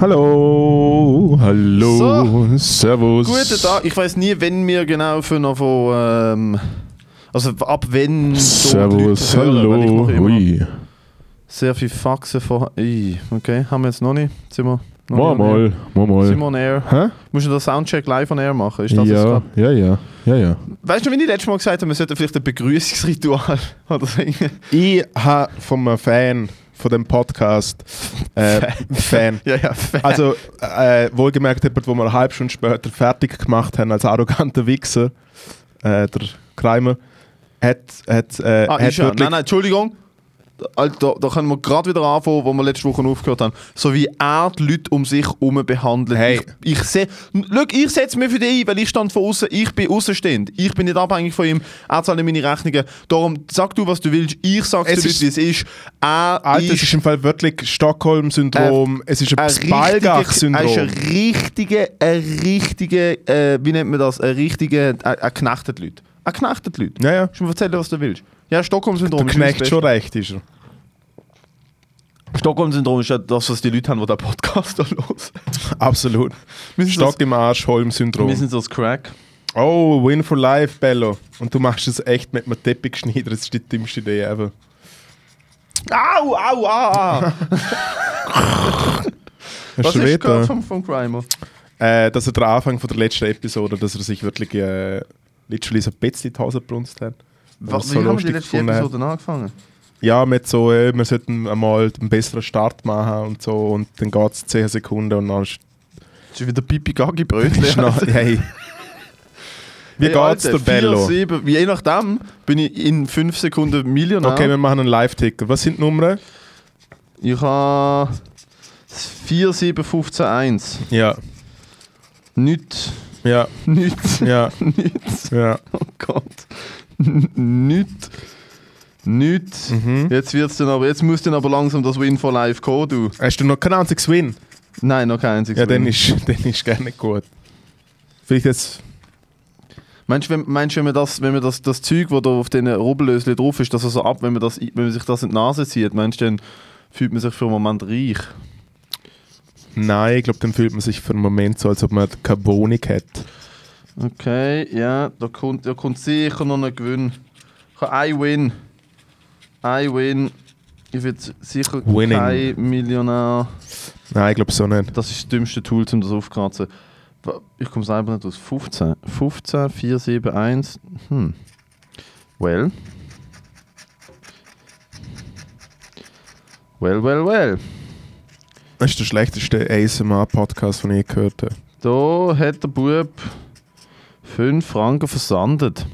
Hallo, hallo, So. servus. Guten Tag. Ich weiß nie, wenn wir genau für noch von. Ähm, also ab wenn so Servus, hören, hallo. Ui. Sehr viel Faxen von. Ui, okay, haben wir jetzt noch nicht? Sind wir noch Mal mal, mal mal. on air? Hä? Musst du den Soundcheck live on air machen? Ist das Ja, ja, ja, ja, ja. Weißt du, wenn ich letztes Mal gesagt habe, wir sollten vielleicht ein Begrüßungsritual oder so. Ich habe von einem Fan von dem Podcast äh, Fan. ja, ja, fair. Also, äh, wohlgemerkt jemand, wo wir eine halbe Stunde später fertig gemacht haben als arroganter Wichser, äh, der Kreimer, hat, hat, äh, Ah, hat wirklich... Nein, nein, Entschuldigung. Alter, da können wir gerade wieder anfangen, wo wir letzte Woche aufgehört haben. So wie er die Leute um sich herum behandelt. Hey. Ich, ich, seh, schau, ich setze mich für dich ein, weil ich stand von außen, ich bin außenstehend. Ich bin nicht abhängig von ihm, er zahlt meine Rechnungen. Darum sag du, was du willst, ich sag Es dir, ist- wie es ist. Er Alter, es ist ist im Fall wirklich Stockholm-Syndrom, es ist ein ein Spalgach-Syndrom. Er ist ein richtiger, ein richtiger, äh, wie nennt man das, ein richtiger, ein, ein knechtet Leute. Ein knechtet Leute. Ja, ja. Du mir erzählen, was du willst? Ja, Stockholm-Syndrom Der ist Knecht schon recht, ist er. Stockholm-Syndrom ist ja das, was die Leute haben, die den Podcast da hören. Absolut. Wir Stock das, im Arsch, wir Holm-Syndrom. sind das Crack. Oh, Win for Life, Bello. Und du machst es echt mit einem Teppichschneider, das ist die dümmste Idee ever. Au, au, au! Hast Was du ist gehört vom, vom Grimer? Äh, dass er der Anfang von der letzten Episode, dass er sich wirklich äh, literally so ein bisschen in die Hose gebrunst hat. Was, so wie haben wir lustig die letzte. Episode angefangen? Ja, mit so, äh, wir sollten einmal einen besseren Start machen und so und dann geht es 10 Sekunden und dann ist Das ist wieder Pipi Gagi Brötchen. hey. Wie Hey, geht's Alter, der Bello? 4, 7, je nachdem bin ich in 5 Sekunden Millionär. Okay, wir machen einen Live-Ticker. Was sind die Nummern? ich habe 4, 7, 15, 1. Ja, Nichts. ja, Nichts. ja, Nichts. ja. Oh Gott. Nichts. Nichts. Mhm. Jetzt wird's dann aber, jetzt muss dann aber langsam das Win for Life kommen, du. Hast du noch keinen einzigen Win? Nein, noch kein einziges Ja, dann Win. ist, dann ist gar nicht gut. Vielleicht jetzt. Meinst du, wenn, meinst du, wenn man das, wenn man das, das Zeug, das da auf den Rubbellöschen drauf ist, dass er so ab, wenn man, das, wenn man sich das in die Nase zieht, meinst du, dann fühlt man sich für einen Moment reich? Nein, ich glaube, dann fühlt man sich für einen Moment so, als ob man Carbonik hat. Okay, ja, da kommt, da kommt sicher noch ein Gewinn. Ein Win. Ein Win. Ich will sicher Winning. kein Millionär. Nein, ich glaube so nicht. Das ist das dümmste Tool, um das aufzukratzen. Ich komme selber nicht aus. 15. 15, 4, 7, 1. Hm. Well. Well, well, well. Das ist der schlechteste ASMR-Podcast, den ich gehört habe. Da hat der Bub 5 Franken versandet.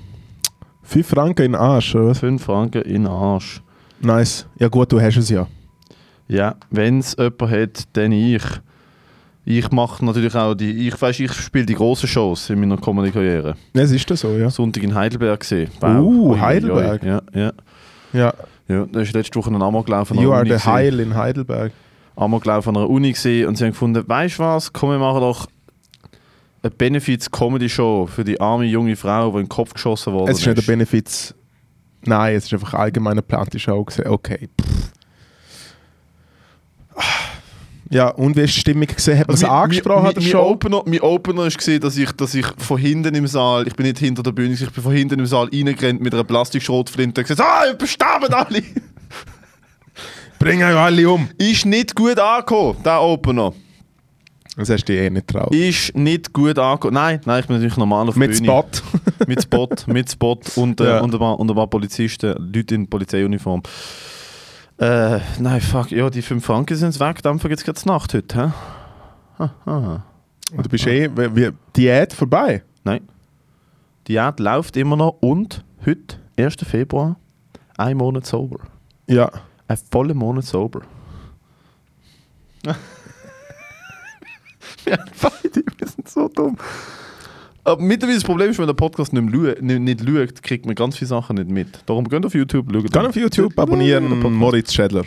5 Franken in Arsch, oder was? 5 Franken in Arsch. Nice. Ja gut, du hast es ja. Ja, wenn es jemand hat, dann ich. Ich mache natürlich auch die. Ich weiß, ich spiele die grossen Shows in meiner Comedy-Karriere. Es ist das so, ja. Sonntag in Heidelberg gesehen. Uh, Ui, ui, Heidelberg. Ja, ja. Ja, ja, da ist letzte Woche ein Amoklauf an you einer are Uni. the. Heil in Heidelberg. Amoklauf an einer Uni gesehen und sie haben gefunden, weißt du was, komm, wir machen doch eine Benefits-Comedy-Show für die arme junge Frau, die in den Kopf geschossen worden Es ist nicht der Benefits. Nein, es ist einfach allgemein eine geplante Show. gewesen. Okay. pff. Ja, und wie ist die Stimmung gesehen? Hat man es Also, angesprochen mein, an der mein, Show? Opener, mein Opener ist gesehen, dass ich, dass ich von hinten im Saal, ich bin nicht hinter der Bühne, ich bin von hinten im Saal reingerannt mit einer Plastikschrotflinte und gesagt, ah, besterben alle! Bring euch alle um! ist nicht gut angekommen, der Opener. Das hast du dich eh nicht traut. Ist nicht gut angekommen. Nein, nein, ich bin natürlich normal auf Mit Bühne. Spot. mit Spot, mit Spot und, äh, Ja. und, ein paar, und ein paar Polizisten, Leute in Polizeiuniform. Äh, nein, fuck, ja, die 5 Franken sind weg, dann gibt es gerade Nacht heute, hä? Aha. Und du bist eh, wie, Diät vorbei. Nein. Die Diät läuft immer noch und heute, 1. Februar, ein Monat sober. Ja. Ein voller Monat sober. wir haben beide, wir sind so dumm. Aber mittlerweile das Problem ist, wenn der Podcast nicht, mehr schaut, nicht, nicht schaut, kriegt man ganz viele Sachen nicht mit. Darum geht auf YouTube, schaut. Geh auf YouTube, Ja, abonnieren Podcast. Moritz Schädler.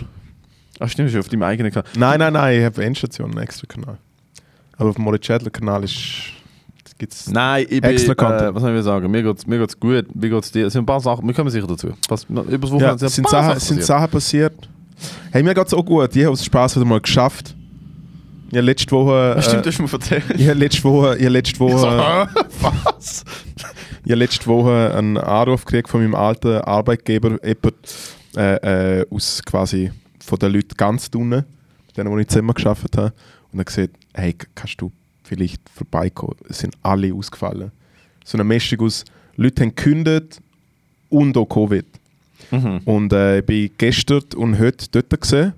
Ach stimmt, ist auf deinem eigenen Kanal. Nein, nein, nein, ich habe Endstation, einen extra Kanal. Aber auf dem Moritz Schädler Kanal ist, Gibt's Nein, ich bin, Extra Content. äh, was soll ich sagen, mir geht's, mir geht's gut, mir geht's dir, es sind ein paar Sachen, wir kommen sicher dazu. Was, über das ja, Wochenende sind, Sachen, sind passiert. Sachen passiert. Hey, mir geht's auch gut. Ich habe aus Spaß wieder mal geschafft. Ich habe letzte Woche... Ja, Stimmt, äh, das hast du mir erzählt. habe letzte Woche... Ich habe letzte Ich so, Woche... hä? was? Letzte Woche einen Anruf gekriegt von meinem alten Arbeitgeber, jemand äh, äh, aus quasi von den Leuten ganz unten, mit denen, die ich zusammen gearbeitet habe. Und er gesagt, hey, kannst du vielleicht vorbeikommen? Es sind alle ausgefallen. So eine Mischung aus, Leute haben gekündigt und auch Covid. Mhm. Und äh, ich bin gestern und heute dort gesehen.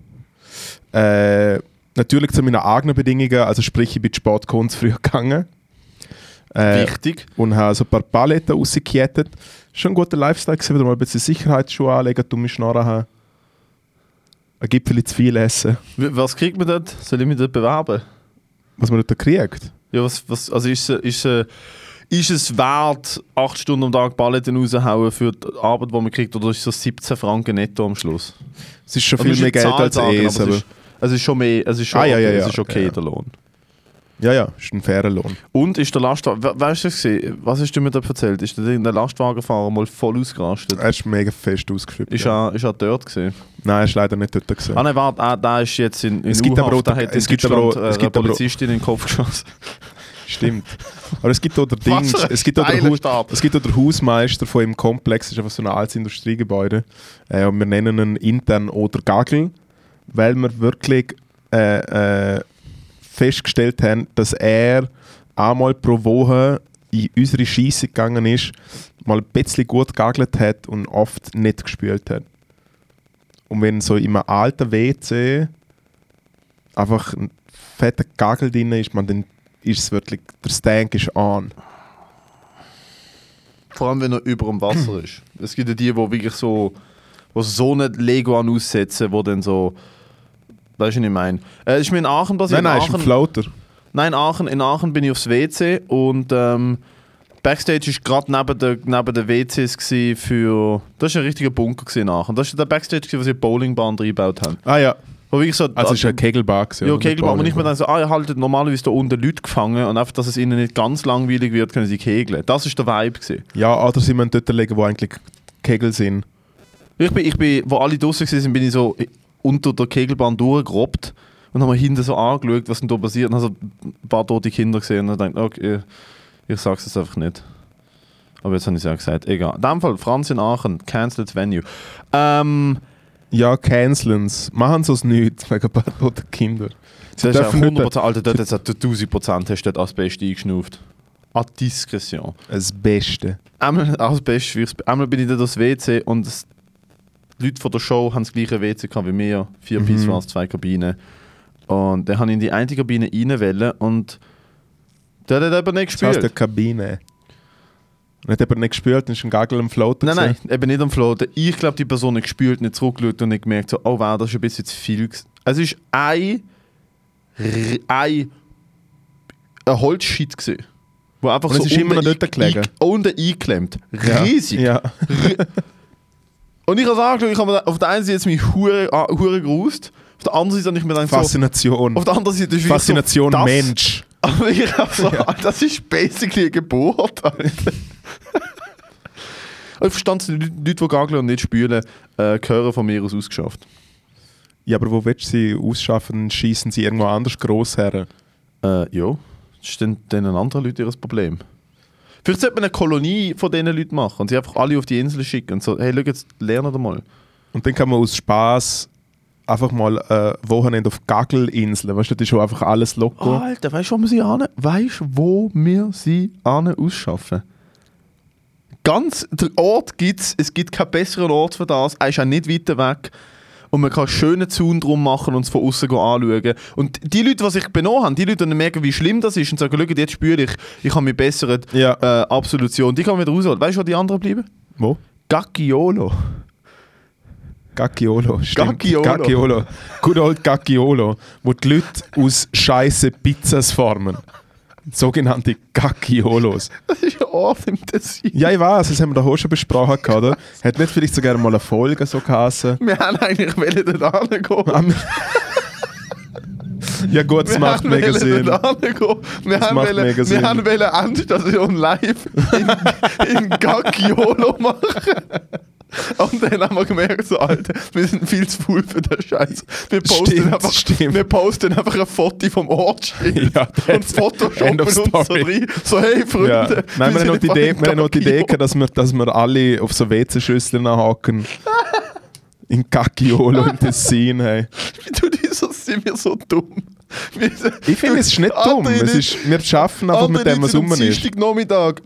Äh, natürlich zu meinen eigenen Bedingungen, also sprich, ich bin gekommen, zu früh gegangen. Äh, Wichtig. und habe so ein paar Paletten rausgekettet. Schon ein guter Lifestyle gewesen, wieder mal ein bisschen Sicherheitsschuhe anlegen, dumme Schnorren haben. Ein Gipfel zu viel essen. Was kriegt man dort? Soll ich mich dort bewerben? Was man dort kriegt. Ja, was, was, also ist, es- ist, es- ist es wert, 8 Stunden am Tag Balletten raushauen für die Arbeit, die man kriegt, oder ist es so 17 Franken netto am Schluss? Es ist schon viel mehr Geld als sagen, es. Aber es ist, es ist schon mehr, es ist schon Ah, ja, okay, ja, es ja, ist okay ja. der Lohn. ja, ja, ist ein fairer Lohn. Und ist der Lastwagen, we- weißt du das gesehen? Was hast du mir da erzählt? Ist der, der Lastwagenfahrer mal voll ausgerastet? Er ist mega fest ausgeschrieben. Ist er, ist er dort gesehen? Nein, er ist leider nicht dort gesehen. Ah nein, warte, ah, der ist jetzt in, in Es gibt aber auch- der hat es gibt aber auch- äh, es eine gibt Polizistin in den Kopf geschossen. Stimmt. Aber es gibt auch der Dings, es gibt auch der, Start. es gibt auch der Hausmeister von im Komplex, das ist einfach so ein altes Industriegebäude. Äh, und wir nennen ihn intern oder Gagel, weil wir wirklich äh, äh, festgestellt haben, dass er einmal pro Woche in unsere Scheisse gegangen ist, mal ein bisschen gut gagelt hat und oft nicht gespült hat. Und wenn so in einem alten WC einfach ein fetter Gagel drin ist, man, dann ist es wirklich, der Stank ist an. Vor allem, wenn er über dem Wasser ist. Es gibt ja die, die wirklich so, wo so nicht Lego an aussetzen, wo dann so. Weißt du, was ich meine? Äh, ist mir in Aachen passiert. Nein, nein, in ist ein Aachen, Floater. nein, in Aachen, in Aachen bin ich aufs WC und ähm, Backstage ist gerade neben den neben der WCs für. Das war ein richtiger Bunker in Aachen. Das war der Backstage, wo sie eine Bowlingbahn reingebaut haben. Ah ja, Wo wirklich so, also es ist ein Kegelbar. gewesen, ja, aber nicht mehr Bowlingbahn. dann so, ah, ihr haltet normalerweise da unten Leute gefangen und einfach, dass es ihnen nicht ganz langweilig wird, können sie kegeln. Das ist der Vibe gewesen. Ja, oder sie müssen dort legen, wo eigentlich Kegel sind. Ich bin, ich bin, wo alle draußen waren, bin ich so unter der Kegelbahn durchgerobbt und habe mir hinten so angeschaut, was denn da passiert. Und habe so ein paar tote Kinder gesehen und gedacht, okay, ich sag's es einfach nicht. Aber jetzt habe ich es ja gesagt. Egal. In dem Fall, Franz in Aachen, cancelled Venue. Ähm, Ja, cancelns. Machen sie es nicht, wegen ein paar toten Kinder. Sie das ist ja dürfen nicht 100%, Alter, dort hat 1000% hast du dort Asbest eingeschnauft. An Diskretion. das Beste. Einmal, wie ich's- einmal bin ich dort aufs WC und die Leute von der Show haben das gleiche WC wie mir. Vier Mhm. Pisswas, zwei Kabinen. Und dann habe ich in die eine Kabine reinwählen und der hat eben nicht Das heißt, der. Kabine. Und hat jemand nicht gespürt, dann ist ein Gagel am Floater. Nein, nein, gewesen. eben nicht am Floaten. Ich glaube, die Person hat gespült, nicht zurückgeschaut und nicht gemerkt, so, oh wow, das ist ein bisschen zu viel. gewesen. Es ist ein, ein, ein Holzschit gewesen. Wo einfach Und es so ist immer noch unten dort gelegen. Unten eingeklemmt. Riesig. Ja. Und ich habe angeschaut, ich habe auf der einen Seite jetzt mich hure, ah, hure gerust, auf der anderen Seite habe ich mir so, Faszination. auf der anderen Seite ist Faszination so, Mensch. Aber ich habe so, das ist basically eine Geburt, ich verstand es, die Leute, die gageln und nicht spülen, äh, gehören von mir aus ausgeschafft. Ja, aber wo willst du sie ausschaffen? Schießen sie irgendwo anders gross her? Äh, ja, das ist dann, dann ein anderer Leute ihr Problem. Vielleicht sollte man eine Kolonie von diesen Leuten machen und sie einfach alle auf die Insel schicken und so, hey, schau jetzt, lernen doch mal. Und dann kann man aus Spaß einfach mal äh, Wochenende auf Gaggelinseln. Weißt du, das ist schon einfach alles loco. Alter, weißt du, wo wir sie an? Weißt du, wo wir sie an ausschaffen? Ganz, der Ort gibt es, es gibt keinen besseren Ort für das, er ist auch nicht weiter weg. Und man kann einen schönen Zaun drum machen und es von außen anschauen. Und die Leute, die sich benommen haben, die Leute, die merken, wie schlimm das ist und sagen, schau, jetzt spüre ich, ich habe mich bessert, Ja. äh, Absolution, die kann man wieder rausholen. Weißt du, wo die anderen bleiben? Wo? Gacchiolo. Gacchiolo. Stimmt. Gacchiolo. Gacchiolo. Good old Gacchiolo. Wo die Leute aus scheiße Pizzas formen. Sogenannte Gacciolos. Das ist ein Ort im Tessin. Ja, ich weiß, das haben wir da auch schon besprochen, oder? Hat nicht vielleicht sogar mal eine Folge so geheißen? Wir haben eigentlich wollen dort hingehen. Ja gut, Wir macht mega Sinn. Wir haben wollen- mega Sinn. Wir haben wollen live in, in Gaggiolo machen. Und dann haben wir gemerkt, so, Alter, wir sind viel zu faul für den Scheiß. Wir posten, Stimmt, einfach, stimmt. wir posten einfach ein Foto vom Ortsschild Ja, und Photoshoppen uns so rein. So, hey Freunde, Ja. Nein, wir haben sind noch die Idee, wir haben noch die Idee dass wir, dass wir alle auf so WC-Schüsseln anhaken. In Cacchiolo im Tessin. Hey. Du, dieses sind wir so dumm. Wir- Ich finde, es ist nicht dumm. Es ist, wir schaffen einfach mit dem, was rum ist. Nachmittag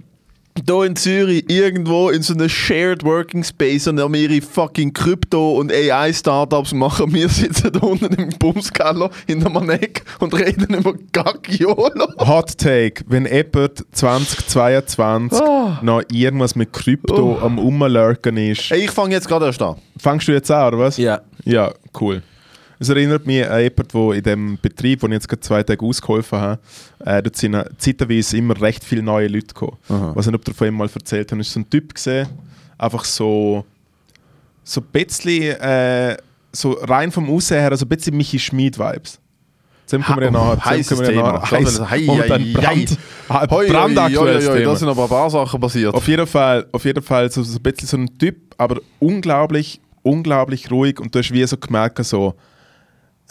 hier in Zürich irgendwo in so einem Shared Working Space und haben ihre fucking Krypto- und AI-Startups machen. Wir sitzen da unten im Bumskeller hinter einem Eck und reden über Gaggiolo. Hot Take, wenn jemand 2022 Ah. noch irgendwas mit Krypto Oh. am Umlurken ist. Hey, ich fange jetzt gerade erst an. Fangst du jetzt an, oder was? Ja. Ja, cool. Es erinnert mich an jemanden, der in dem Betrieb, wo ich jetzt gerade zwei Tage ausgeholfen habe, äh, dort sind zeitweise immer recht viele neue Leute gekommen. Aha. Was ich nicht, ob ihr von ihm mal erzählt habe, ist so ein Typ gesehen, einfach so, so ein bisschen, äh, so rein vom Aussehen her, also ein bisschen Michi Schmid-Vibes. Zu dem kommen wir ja dem Heißes Thema. Heiß. hei, Momentan hei, Brand, hoi, brandaktuelles hoi, Thema. Da sind aber ein paar Sachen passiert. Auf jeden Fall, auf jeden Fall so, so ein bisschen so ein Typ, aber unglaublich, unglaublich ruhig und du hast wie so gemerkt, so,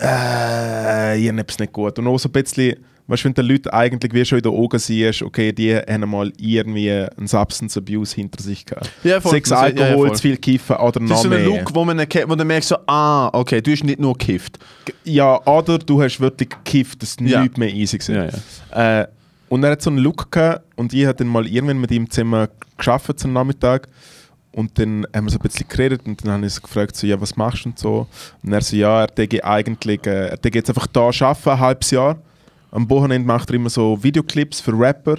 äh, ich habe es nicht gut. Und auch so ein bisschen, weißt du, wenn die Leute eigentlich wie schon in den Augen siehst, okay, die haben mal irgendwie einen Substance Abuse hinter sich gehabt. Ja, voll. Sechs Das- ja, ja, Alkohol, voll. zu viel Kiffen oder das noch ist so ein mehr. Look, wo man, wo du merkst, so, ah, okay, du hast nicht nur gekifft. Ja, oder du hast wirklich gekifft, dass Ja. nichts mehr easy war. Ja, Äh, und er hat so einen Look gehabt und ich habe dann mal irgendwann mit ihm zusammen geschafft am Nachmittag. Und dann haben wir so ein bisschen geredet und dann habe ich so gefragt, so, ja, was machst du und so. Und er so, ja, er denke eigentlich, äh, er denke jetzt einfach da arbeiten, ein halbes Jahr. Am Wochenende macht er immer so Videoclips für Rapper.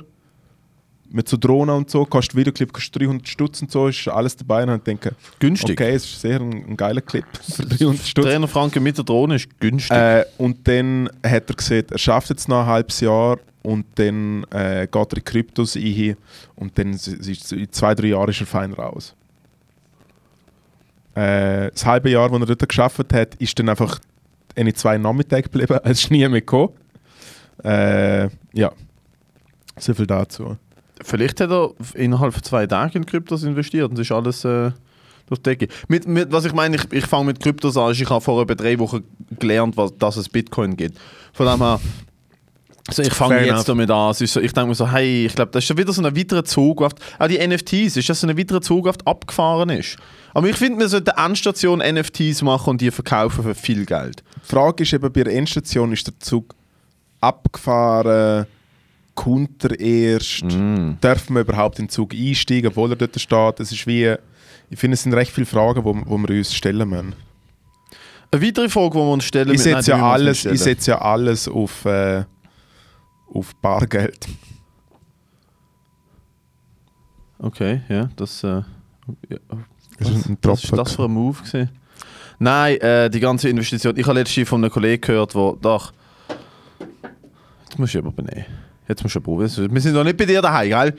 Mit so Drohnen und so, kostet Videoclip kostet 300 Stutz und so, ist alles dabei. Und dann denke Günstig. okay, es ist sehr ein, ein geiler Clip für 300 Stutz. 300 Franken mit der Drohne ist günstig. Äh, und dann hat er gesagt, er schafft jetzt noch ein halbes Jahr und dann äh, geht er in Kryptos ein und dann in zwei, drei Jahren ist er fein raus. Äh, das halbe Jahr, das er dort geschafft hat, ist dann einfach in zwei Nachmittage geblieben, es ist nie mehr gekommen. Äh, ja, so viel dazu. Vielleicht hat er innerhalb von zwei Tagen in Kryptos investiert und ist alles äh, durch die Decke. Mit, mit, was ich meine, ich, ich fange mit Kryptos an. Ich habe vor etwa drei Wochen gelernt, was, dass es Bitcoin gibt. Von dem her, also ich fange jetzt enough. damit an. Ist so, ich denke mir so, hey, ich glaube, das ist schon wieder so ein weiterer Zug, auf, auch die NFTs, ist das so ein weiterer Zug, auf die abgefahren ist. Aber ich finde, wir sollten eine Endstation NFTs machen und die verkaufen für viel Geld. Die Frage ist eben, bei der Endstation ist der Zug abgefahren, kommt er erst, Mm. darf man überhaupt in den Zug einsteigen, obwohl er dort steht. Es ist wie, ich finde, es sind recht viele Fragen, wo, wo wir uns stellen müssen. Eine weitere Frage, die wir uns stellen Ich müssen- setze nein, die ja, alles, ich setze ja alles auf, äh, auf Bargeld. Okay, ja, das... Äh, ja. Das ist ein Was Tropfen. das für ein Move gewesen? Nein, äh, die ganze Investition. Ich habe letztens von einem Kollegen gehört, wo doch. Jetzt musst du aber benehmen. Jetzt musst du probieren. Wir sind doch nicht bei dir daheim, gell?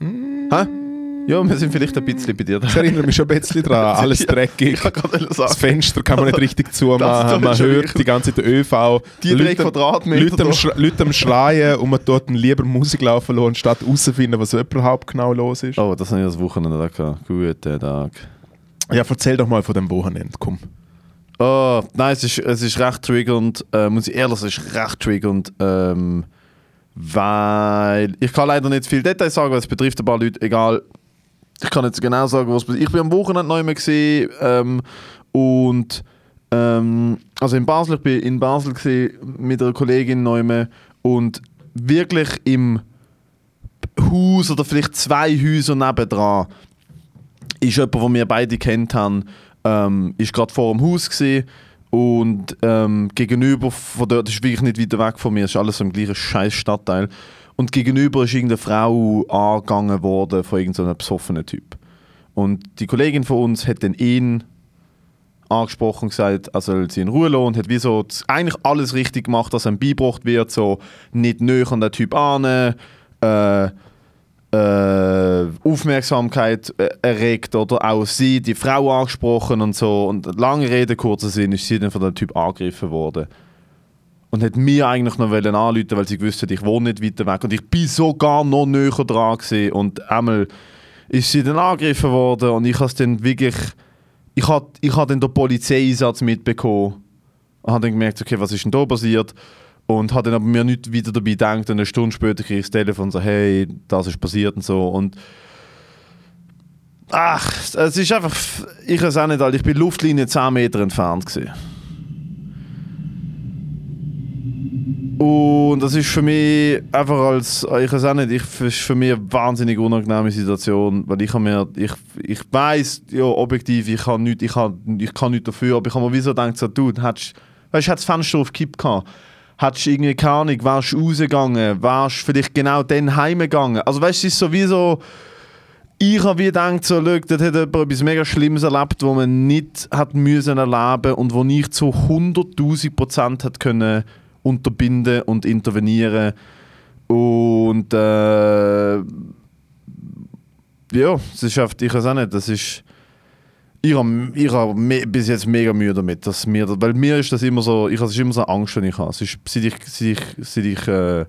Hä? Ja, wir sind vielleicht ein bisschen bei dir Das daheim. erinnert mich schon ein bisschen dran. Alles dreckig. Ich Das. Fenster kann man nicht richtig zumachen. Man hört die ganze Zeit den ÖV. Die drei Leute- Quadratmeter Leute Leute am Schreien und man dort lieber Musik laufen lassen, statt herauszufinden, was überhaupt genau los ist. Oh, das habe ich das Wochenende gehabt. Guten Tag. Ja, erzähl doch mal von dem Wochenende, komm. Oh, nein, es ist, es ist recht triggernd. Äh, muss ich ehrlich sagen, es ist recht triggernd. Ähm, weil ich kann leider nicht viel Details sagen, weil es betrifft ein paar Leute. Egal. Ich kann jetzt genau sagen, was passiert. Ich bin am Wochenende neu mehr gesehen ähm, und ähm, also in Basel. Ich bin in Basel gesehen mit einer Kollegin neu und wirklich im Haus oder vielleicht zwei Häuser nebendran ist jemand, den wir beide kennt haben, ähm, ist gerade vor dem Haus gesehen und ähm, gegenüber von dort ist wirklich nicht weiter weg von mir, ist alles im gleichen scheiß Stadtteil und gegenüber ist irgendeine Frau angegangen worden von irgendeinem besoffenen Typ und die Kollegin von uns hat dann ihn angesprochen und gesagt, er soll sie in Ruhe lassen und hat wie so eigentlich alles richtig gemacht, dass ihm beigebracht wird, so nicht näher an den Typ an, äh, äh, Aufmerksamkeit äh, erregt oder auch sie, die Frau angesprochen und so. Und lange Rede, kurzer Sinn, ist sie dann von dem Typ angegriffen worden. Und hat mir eigentlich noch wollen anrufen, weil sie gewusst hat, ich wohne nicht weiter weg. Und ich bin sogar noch näher dran gewesen. und einmal ist sie dann angegriffen worden und ich habe dann wirklich, ich habe ich hab dann den Polizeieinsatz mitbekommen und habe dann gemerkt, okay, was ist denn da passiert? Und habe dann aber mir nicht wieder dabei gedacht. Und eine Stunde später kriege ich das Telefon und so, hey, das ist passiert und so. Und ach, es ist einfach, ich weiß auch nicht, ich bin Luftlinie 10 Meter entfernt gewesen. Und das ist für mich einfach als, ich weiß auch nicht, ich, ist für mich eine wahnsinnig unangenehme Situation, weil ich habe mir, ich, ich weiß ja objektiv, ich kann nicht, ich ich kann nicht dafür, aber ich habe mir wieso gedacht, so, du, hättest, weißt, du das Fenster auf Kipp gehabt, hättest irgendwie keine Ahnung, wärst du rausgegangen, wärst vielleicht genau dann heimgegangen. Also weißt du, es ist sowieso, ich habe wie gedacht, so, schau, dort hat jemand etwas mega Schlimmes erlebt, was man nicht hat müssen erleben und wo nicht zu 100'000 Prozent hat können unterbinden und intervenieren. Und äh, ja, es ist einfach, ich weiß auch nicht, das ist. Ich habe ich hab bis jetzt mega Mühe damit, dass mir, weil mir ist das immer so, ich habe immer so Angst, wenn ich habe. Es ist, seit ich, seit ich, seit ich äh,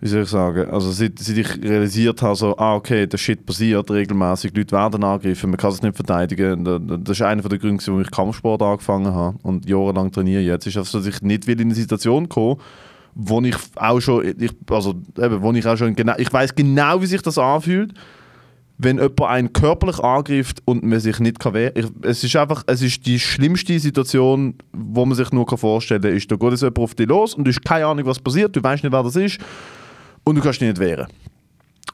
wie soll ich sagen, also seit, seit ich realisiert habe, so, ah okay, der Shit passiert regelmäßig, Leute werden angegriffen, man kann sich nicht verteidigen. Das ist einer der Gründe, warum ich Kampfsport angefangen habe und jahrelang trainiere jetzt. Ist einfach so, dass ich nicht will in eine Situation komme, wo ich auch schon, ich, also eben, wo ich auch schon genau, ich weiß genau, wie sich das anfühlt, wenn jemand einen körperlich angreift und man sich nicht kann wehren kann. Es ist einfach, es ist die schlimmste Situation, wo man sich nur vorstellen kann, da geht es jemand auf dich los und du hast keine Ahnung, was passiert, du weißt nicht, wer das ist und du kannst dich nicht wehren.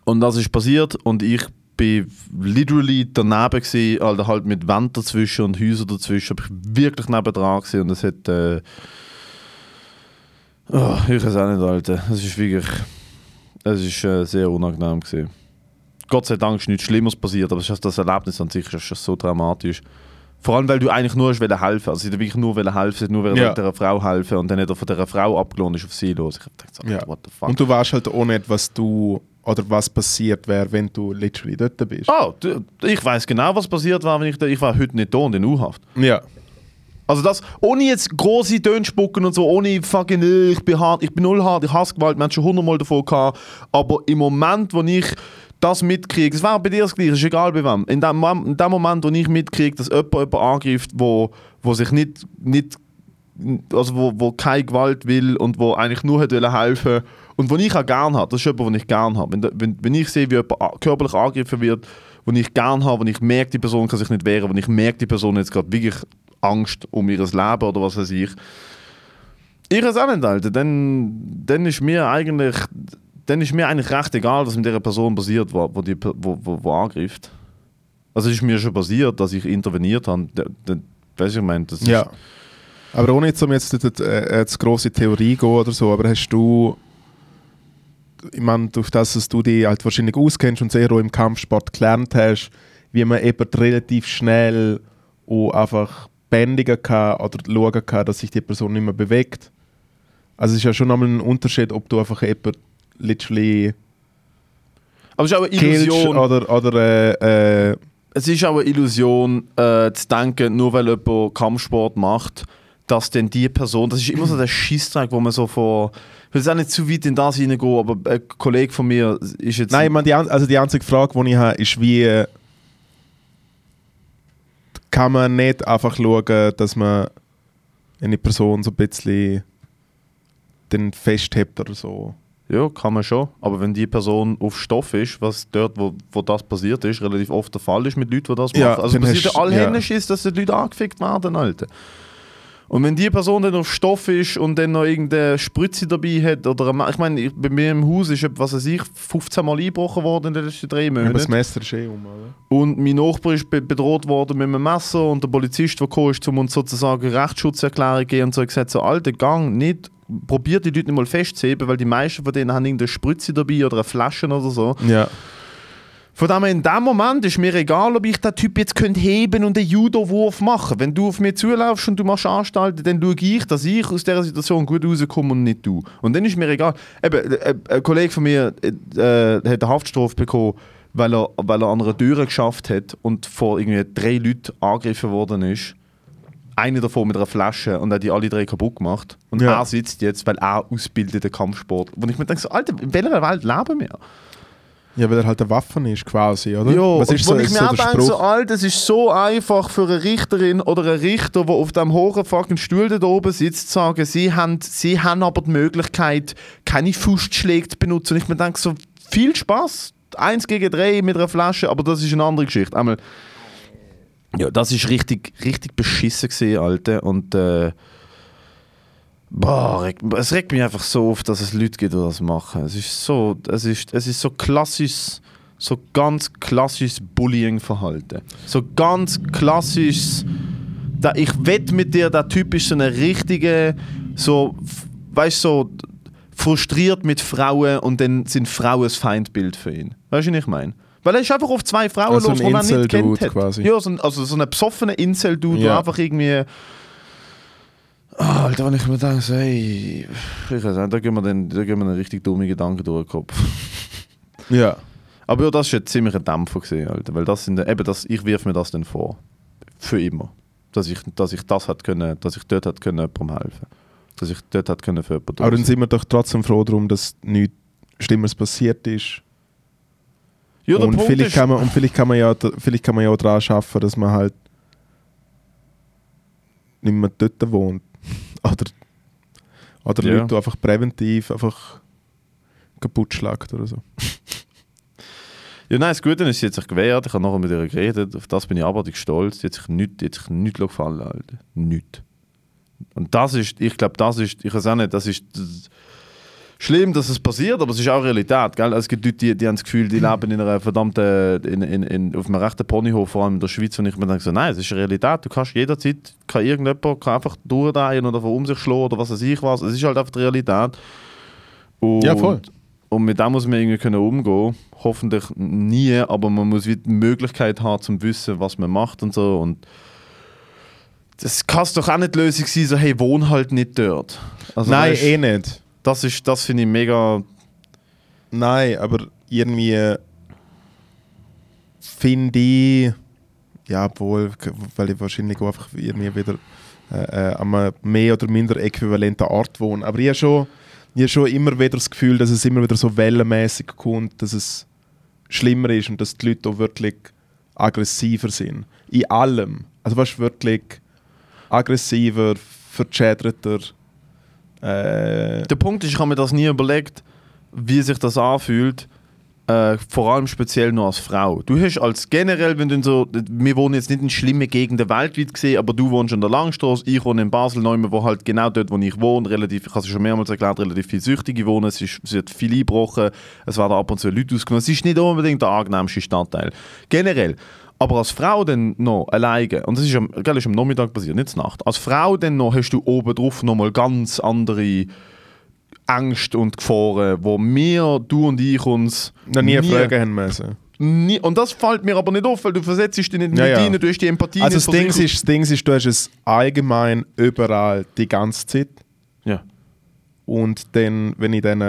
Und das ist passiert und ich bin literally daneben gewesen, also halt mit Wänden dazwischen und Häusern dazwischen, ich wirklich nebendran gewesen und es hat, äh, oh, ich weiß auch nicht, Alter, es ist wirklich, es ist äh, sehr unangenehm gewesen. Gott sei Dank ist nichts Schlimmes passiert, aber das Erlebnis an sich ist schon so dramatisch. Vor allem, weil du eigentlich nur helfen wolltest. Also, sie hat wirklich nur helfen, nur ja. dieser Frau helfen und dann hat er von dieser Frau abgelohnt ist auf sie los. Ich dachte so, ja. what the fuck. Und du weißt halt auch nicht, was du oder was passiert wäre, wenn du literally dort bist. Oh, du, ich weiß genau, was passiert war, wenn ich da, ich war heute nicht da und in U-Haft. Ja. Also das, ohne jetzt große Töne spucken und so, ohne fucking, äh, ich bin hart, ich bin null hart, ich hasse Gewalt, wir haben schon hundertmal davon gehabt, aber im Moment, wo ich das mitkriege, es war bei dir das Gleiche, ist egal bei wem, in dem, in dem Moment, wo ich mitkriege, dass jemand jemanden angreift, wo, wo sich nicht, nicht also wo, wo keine Gewalt will und wo eigentlich nur hat helfen und wo ich auch gerne habe, das ist jemand, den ich gerne habe. Wenn, wenn, wenn ich sehe, wie jemand körperlich angegriffen wird, wo ich gerne habe, wo ich merke, die Person kann sich nicht wehren, wo ich merke, die Person hat jetzt gerade wirklich Angst um ihr Leben oder was weiß ich. Ich weiß auch nicht, Alter. Dann, dann ist mir eigentlich dann ist mir eigentlich recht egal, was mit dieser Person passiert, wo, wo, die, wo, wo, wo angreift. Also es ist mir schon passiert, dass ich interveniert habe. Weißt du, ich meine, das Ja. Aber ohne jetzt, um jetzt nicht äh, große Theorie gehen oder so, aber hast du, ich meine, durch das, dass du dich halt wahrscheinlich auskennst und sehr auch im Kampfsport gelernt hast, wie man eben relativ schnell auch einfach bändigen kann oder schauen kann, dass sich die Person nicht mehr bewegt. Also es ist ja schon einmal ein Unterschied, ob du einfach jemanden literally. Aber es ist auch eine Illusion. Oder, oder äh, äh, es ist auch eine Illusion, äh, zu denken, nur weil jemand Kampfsport macht, dass denn die Person, das ist immer so der Schießtrag, wo man so vor, ich will jetzt auch nicht zu weit in das hineingehen, aber ein Kollege von mir ist jetzt... Nein, man, die, also die einzige Frage, die ich habe, ist wie kann man nicht einfach schauen, dass man eine Person so ein bisschen den festhebt oder so? Ja, kann man schon. Aber wenn die Person auf Stoff ist, was dort, wo, wo das passiert ist, relativ oft der Fall ist mit Leuten, die das ja, machen. Also passiert allhändisch ja. ist, dass die Leute angefickt werden, Alter. Und wenn die Person dann auf Stoff ist und dann noch irgendeine Spritze dabei hat, oder ich meine, bei mir im Haus ist, was weiß ich, 15 Mal eingebrochen worden in den letzten drei Monaten. Ja, das Messer ist eh um, oder? Und mein Nachbar ist bedroht worden mit einem Messer und der Polizist, der kam, ist, um uns sozusagen Rechtsschutzerklärung zu geben und so gesagt, so, alter Gang, nicht probiert die Leute nicht mal festzuheben, weil die meisten von denen haben irgendeine Spritze dabei oder eine Flasche oder so. Ja. Von dem in dem Moment ist mir egal, ob ich den Typ jetzt könnte heben und einen Judo-Wurf machen. Wenn du auf mich zulaufst und du machst Anstalten, dann schaue ich, dass ich aus dieser Situation gut rauskomme und nicht du. Und dann ist mir egal. Eben, äh, ein Kollege von mir äh, hat eine Haftstrafe bekommen, weil er, weil er an einer Tür geschafft hat und vor irgendwie drei Leuten angegriffen worden ist eine davon mit einer Flasche und hat die alle drei kaputt gemacht. Und Ja. er sitzt jetzt, weil er ausbildet den Kampfsport. Und ich mir denke so, Alter, in welcher Welt leben wir? Ja, weil er halt eine Waffe ist, quasi, oder? Ja, Was ist so, ich ist mir so auch denke, so? Alter, es ist so einfach für eine Richterin oder einen Richter, der auf dem hohen fucking Stuhl da oben sitzt, zu sagen, sie haben, sie haben aber die Möglichkeit, keine Faustschläge zu benutzen. Und ich mir denke so, viel Spaß. Eins gegen drei mit einer Flasche, aber das ist eine andere Geschichte. Einmal, ja, das ist richtig, richtig beschissen gewesen, Alter. Und äh, boah, es regt mich einfach so auf, dass es Leute gibt, die das machen. Es ist so, es ist, es ist so klassisch, so ganz klassisches Bullying-Verhalten. So ganz klassisches, da, ich wette mit dir, der Typ ist so eine richtige, so, weißt so frustriert mit Frauen und dann sind Frauen das Feindbild für ihn. Weißt du, was ich meine? Weil er ist einfach auf zwei Frauen Also los, die er nicht kennt hat. quasi. Ja, so ein, also so ein besoffener Incel-Dude, der Ja. einfach irgendwie... Ah, Alter, wenn ich mir denke, so, hey, ich weiß nicht, da gehen wir dann, da gehen wir einen richtig dummen Gedanken durch den Kopf. Ja. Aber ja, das war ein ziemlicher Dämpfer, gewesen, Alter, weil das sind, eben das, ich wirf mir das dann vor. Für immer. Dass ich, dass ich das hat können, dass ich dort hat können jemandem helfen. Dass ich dort hat können für jemanden Aber dann da sind wir doch trotzdem froh darum, dass nichts Schlimmeres passiert ist. Ja, und, vielleicht kann man, und vielleicht kann man ja vielleicht kann man ja auch daran arbeiten, dass man halt nicht mehr dort wohnt. Oder, oder Ja. Leute einfach präventiv einfach kaputt schlagt oder so. ja, nein, das Gute ist, sie hat sich gewehrt, ich habe nachher mit ihr geredet, auf das bin ich abartig stolz, sie hat sich nichts, hat sich nichts gefallen, Alter. Nichts. Und das ist, ich glaube, das ist, ich weiß auch nicht, das ist das schlimm, dass es passiert, aber es ist auch Realität, gell? Es gibt Leute, die, die haben das Gefühl, die leben in einer verdammten, in, in, in, auf einem rechten Ponyhof, vor allem in der Schweiz, und ich mir denke so, nein, es ist Realität, du kannst jederzeit, kann irgendjemand kann einfach durchdrehen oder von um sich schlagen oder was weiß ich was, es ist halt einfach die Realität. Und, Ja, voll. Und mit dem muss man irgendwie können umgehen. Hoffentlich nie, aber man muss die Möglichkeit haben, zum wissen, was man macht und so. Und das kann doch auch nicht die Lösung sein, so hey, wohn halt nicht dort. Also, Nein, weißt, eh nicht. Das ist, das finde ich mega. Nein, aber irgendwie finde ich, ja, obwohl, weil ich wahrscheinlich auch einfach irgendwie wieder äh, äh, an einer mehr oder minder äquivalenten Ort wohne. Aber ich habe schon, ich schon immer wieder das Gefühl, dass es immer wieder so wellenmäßig kommt, dass es schlimmer ist und dass die Leute auch wirklich aggressiver sind. In allem. Also du, wirklich aggressiver, verschäderter. Äh, Der Punkt ist, ich habe mir das nie überlegt, wie sich das anfühlt. Äh, vor allem speziell nur als Frau. Du hast als generell, wenn du so, wir wohnen jetzt nicht in schlimmen Gegenden weltweit gesehen, aber du wohnst an der Langstrasse, ich wohne in Basel, neu, wo halt genau dort, wo ich wohne, relativ, ich habe es schon mehrmals erklärt, relativ viel Süchtige wohnen, es, ist, es wird viel eingebrochen, es werden ab und zu Leute ausgenommen, es ist nicht unbedingt der angenehmste Stadtteil. Generell. Aber als Frau dann noch alleine, und das ist am, gell, ist am Nachmittag passiert, nicht zur Nacht, als Frau dann noch hast du oben drauf nochmal ganz andere Ängste und Gefahren, wo wir, du und ich uns noch nie fragen haben müssen. Nie, und das fällt mir aber nicht auf, weil du versetzt dich nicht Ja, mit ja. rein, du hast die Empathie Also nicht das Ding, ist, das Ding ist, du hast es allgemein überall die ganze Zeit. Ja. Und dann, wenn in diesen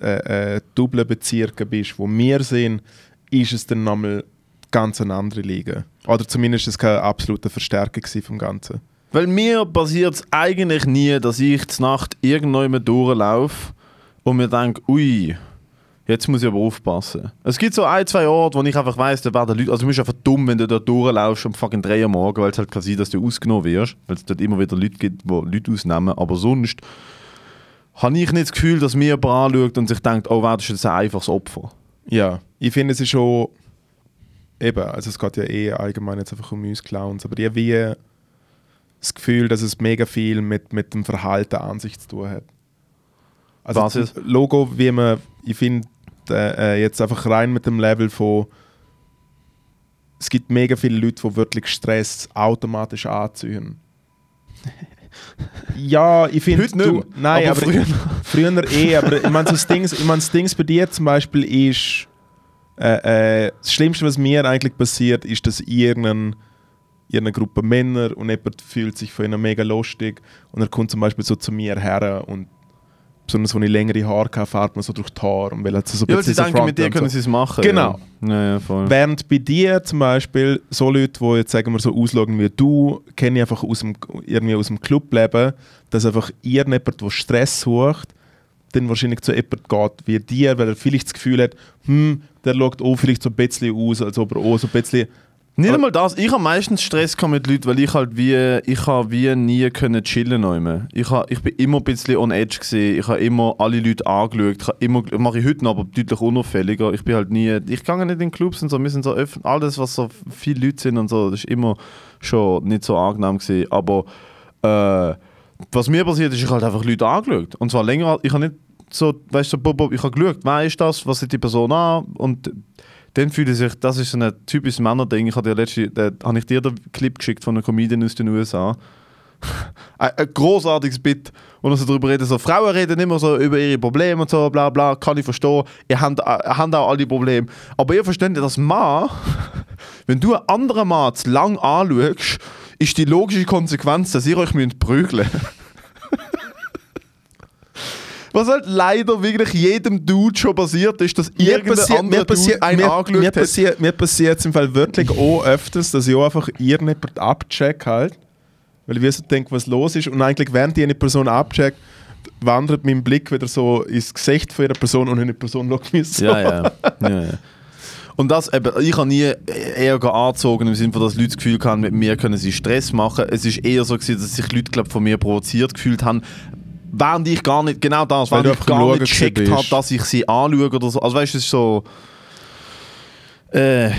äh, äh, doppeln Bezirken bist, wo wir sind, ist es dann nochmal ganz eine andere Liga. Oder zumindest ist es keine absolute Verstärkung vom Ganzen. Weil mir passiert es eigentlich nie, dass ich zur Nacht irgendwann durchlaufe und mir denke, ui, jetzt muss ich aber aufpassen. Es gibt so ein, zwei Orte, wo ich einfach weiss, da werden Leute, also du bist einfach dumm, wenn du da durchlaufst um fucking 3 Uhr morgen, weil es halt kann sein, dass du ausgenommen wirst, weil es dort immer wieder Leute gibt, die Leute ausnehmen, aber sonst habe ich nicht das Gefühl, dass mir jemand anschaut und sich denkt, oh, wow, das ist jetzt ein einfaches Opfer. Ja, ich finde es ist schon eben, also es geht ja eh allgemein jetzt einfach um uns Clowns, aber ich habe wie das Gefühl, dass es mega viel mit, mit dem Verhalten an sich zu tun hat. Also Was das Logo, wie man, ich finde äh, jetzt einfach rein mit dem Level von es gibt mega viele Leute, die wirklich Stress automatisch anziehen. ja, ich finde... Heute nicht du- mehr, Nein, aber aber, früher. eh, aber ich meine, so das Ding, ich meine, das Ding bei dir zum Beispiel ist... Äh, äh, das Schlimmste, was mir eigentlich passiert, ist, dass irgendein, irgendeine Gruppe Männer und jemand fühlt sich von ihnen mega lustig und er kommt zum Beispiel so zu mir her und besonders wenn ich längere Haare hatte, fährt man so durch die Haare und will halt so ein Ja, bisschen sie so denken, mit dir können so. sie es machen. Genau. Ja, ja. Während bei dir zum Beispiel so Leute, die jetzt sagen wir so ausschauen wie du, kenne ich einfach aus dem, irgendwie aus dem Clubleben, dass einfach irgendjemand, der Stress sucht, dann wahrscheinlich zu jemandem geht wie dir, weil er vielleicht das Gefühl hat, hm, der schaut auch vielleicht so ein bisschen aus, als ob er auch so ein bisschen... Nicht Aber- einmal das. Ich habe meistens Stress mit Leuten, weil ich halt wie, ich habe wie nie können chillen können. Ich, habe, ich bin immer ein bisschen on edge gesehen. Ich habe immer alle Leute angeschaut. Ich habe immer, mache ich heute noch, aber deutlich unauffälliger. Ich bin halt nie, ich gehe nicht in Clubs und so. Wir sind so öffentlich, alles was so viele Leute sind und so, das ist immer schon nicht so angenehm gesehen. Aber äh, was mir passiert ist, ich habe halt einfach Leute angeschaut. Und zwar länger, ich habe nicht so, weißt du, so, bob, ich habe geschaut, wer ist das, was sieht die Person an und dann fühlt sich, das ist so ein typisches Männerding. Ich habe dir da habe ich dir den Clip geschickt von einem Comedian aus den USA. ein, ein großartiges Bit, wo so darüber redet, so Frauen reden immer so über ihre Probleme und so, bla bla, kann ich verstehen. Ihr habt, äh, habt auch alle Probleme. Aber ihr versteht ja, dass Mann, wenn du einen anderen Mann zu lang anschaust, ist die logische Konsequenz, dass ihr euch müsst prügeln Was halt leider wirklich jedem Dude schon passiert ist, dass Mir irgendein passiert, anderer mir, passiert, Dude einen mir, angeschaut mir, hat. passiert, mir passiert es im Fall wirklich auch öfters, dass ich auch einfach irgendjemand abcheck halt, weil ich so denke, was los ist und eigentlich während ich eine Person abcheckt, wandert mein Blick wieder so ins Gesicht von ihrer Person und eine Person schaut mich so. Ja, ja. ja, ja. Und das, eben, ich habe nie eher angezogen im Sinne von, dass Leute das Gefühl haben, mit mir können sie Stress machen. Es ist eher so gewesen, dass sich Leute glaub, von mir provoziert gefühlt haben, während ich gar nicht, genau das, Weil während ich gar nicht gecheckt habe, dass ich sie anschaue oder so. Also weißt du, es ist so... Äh,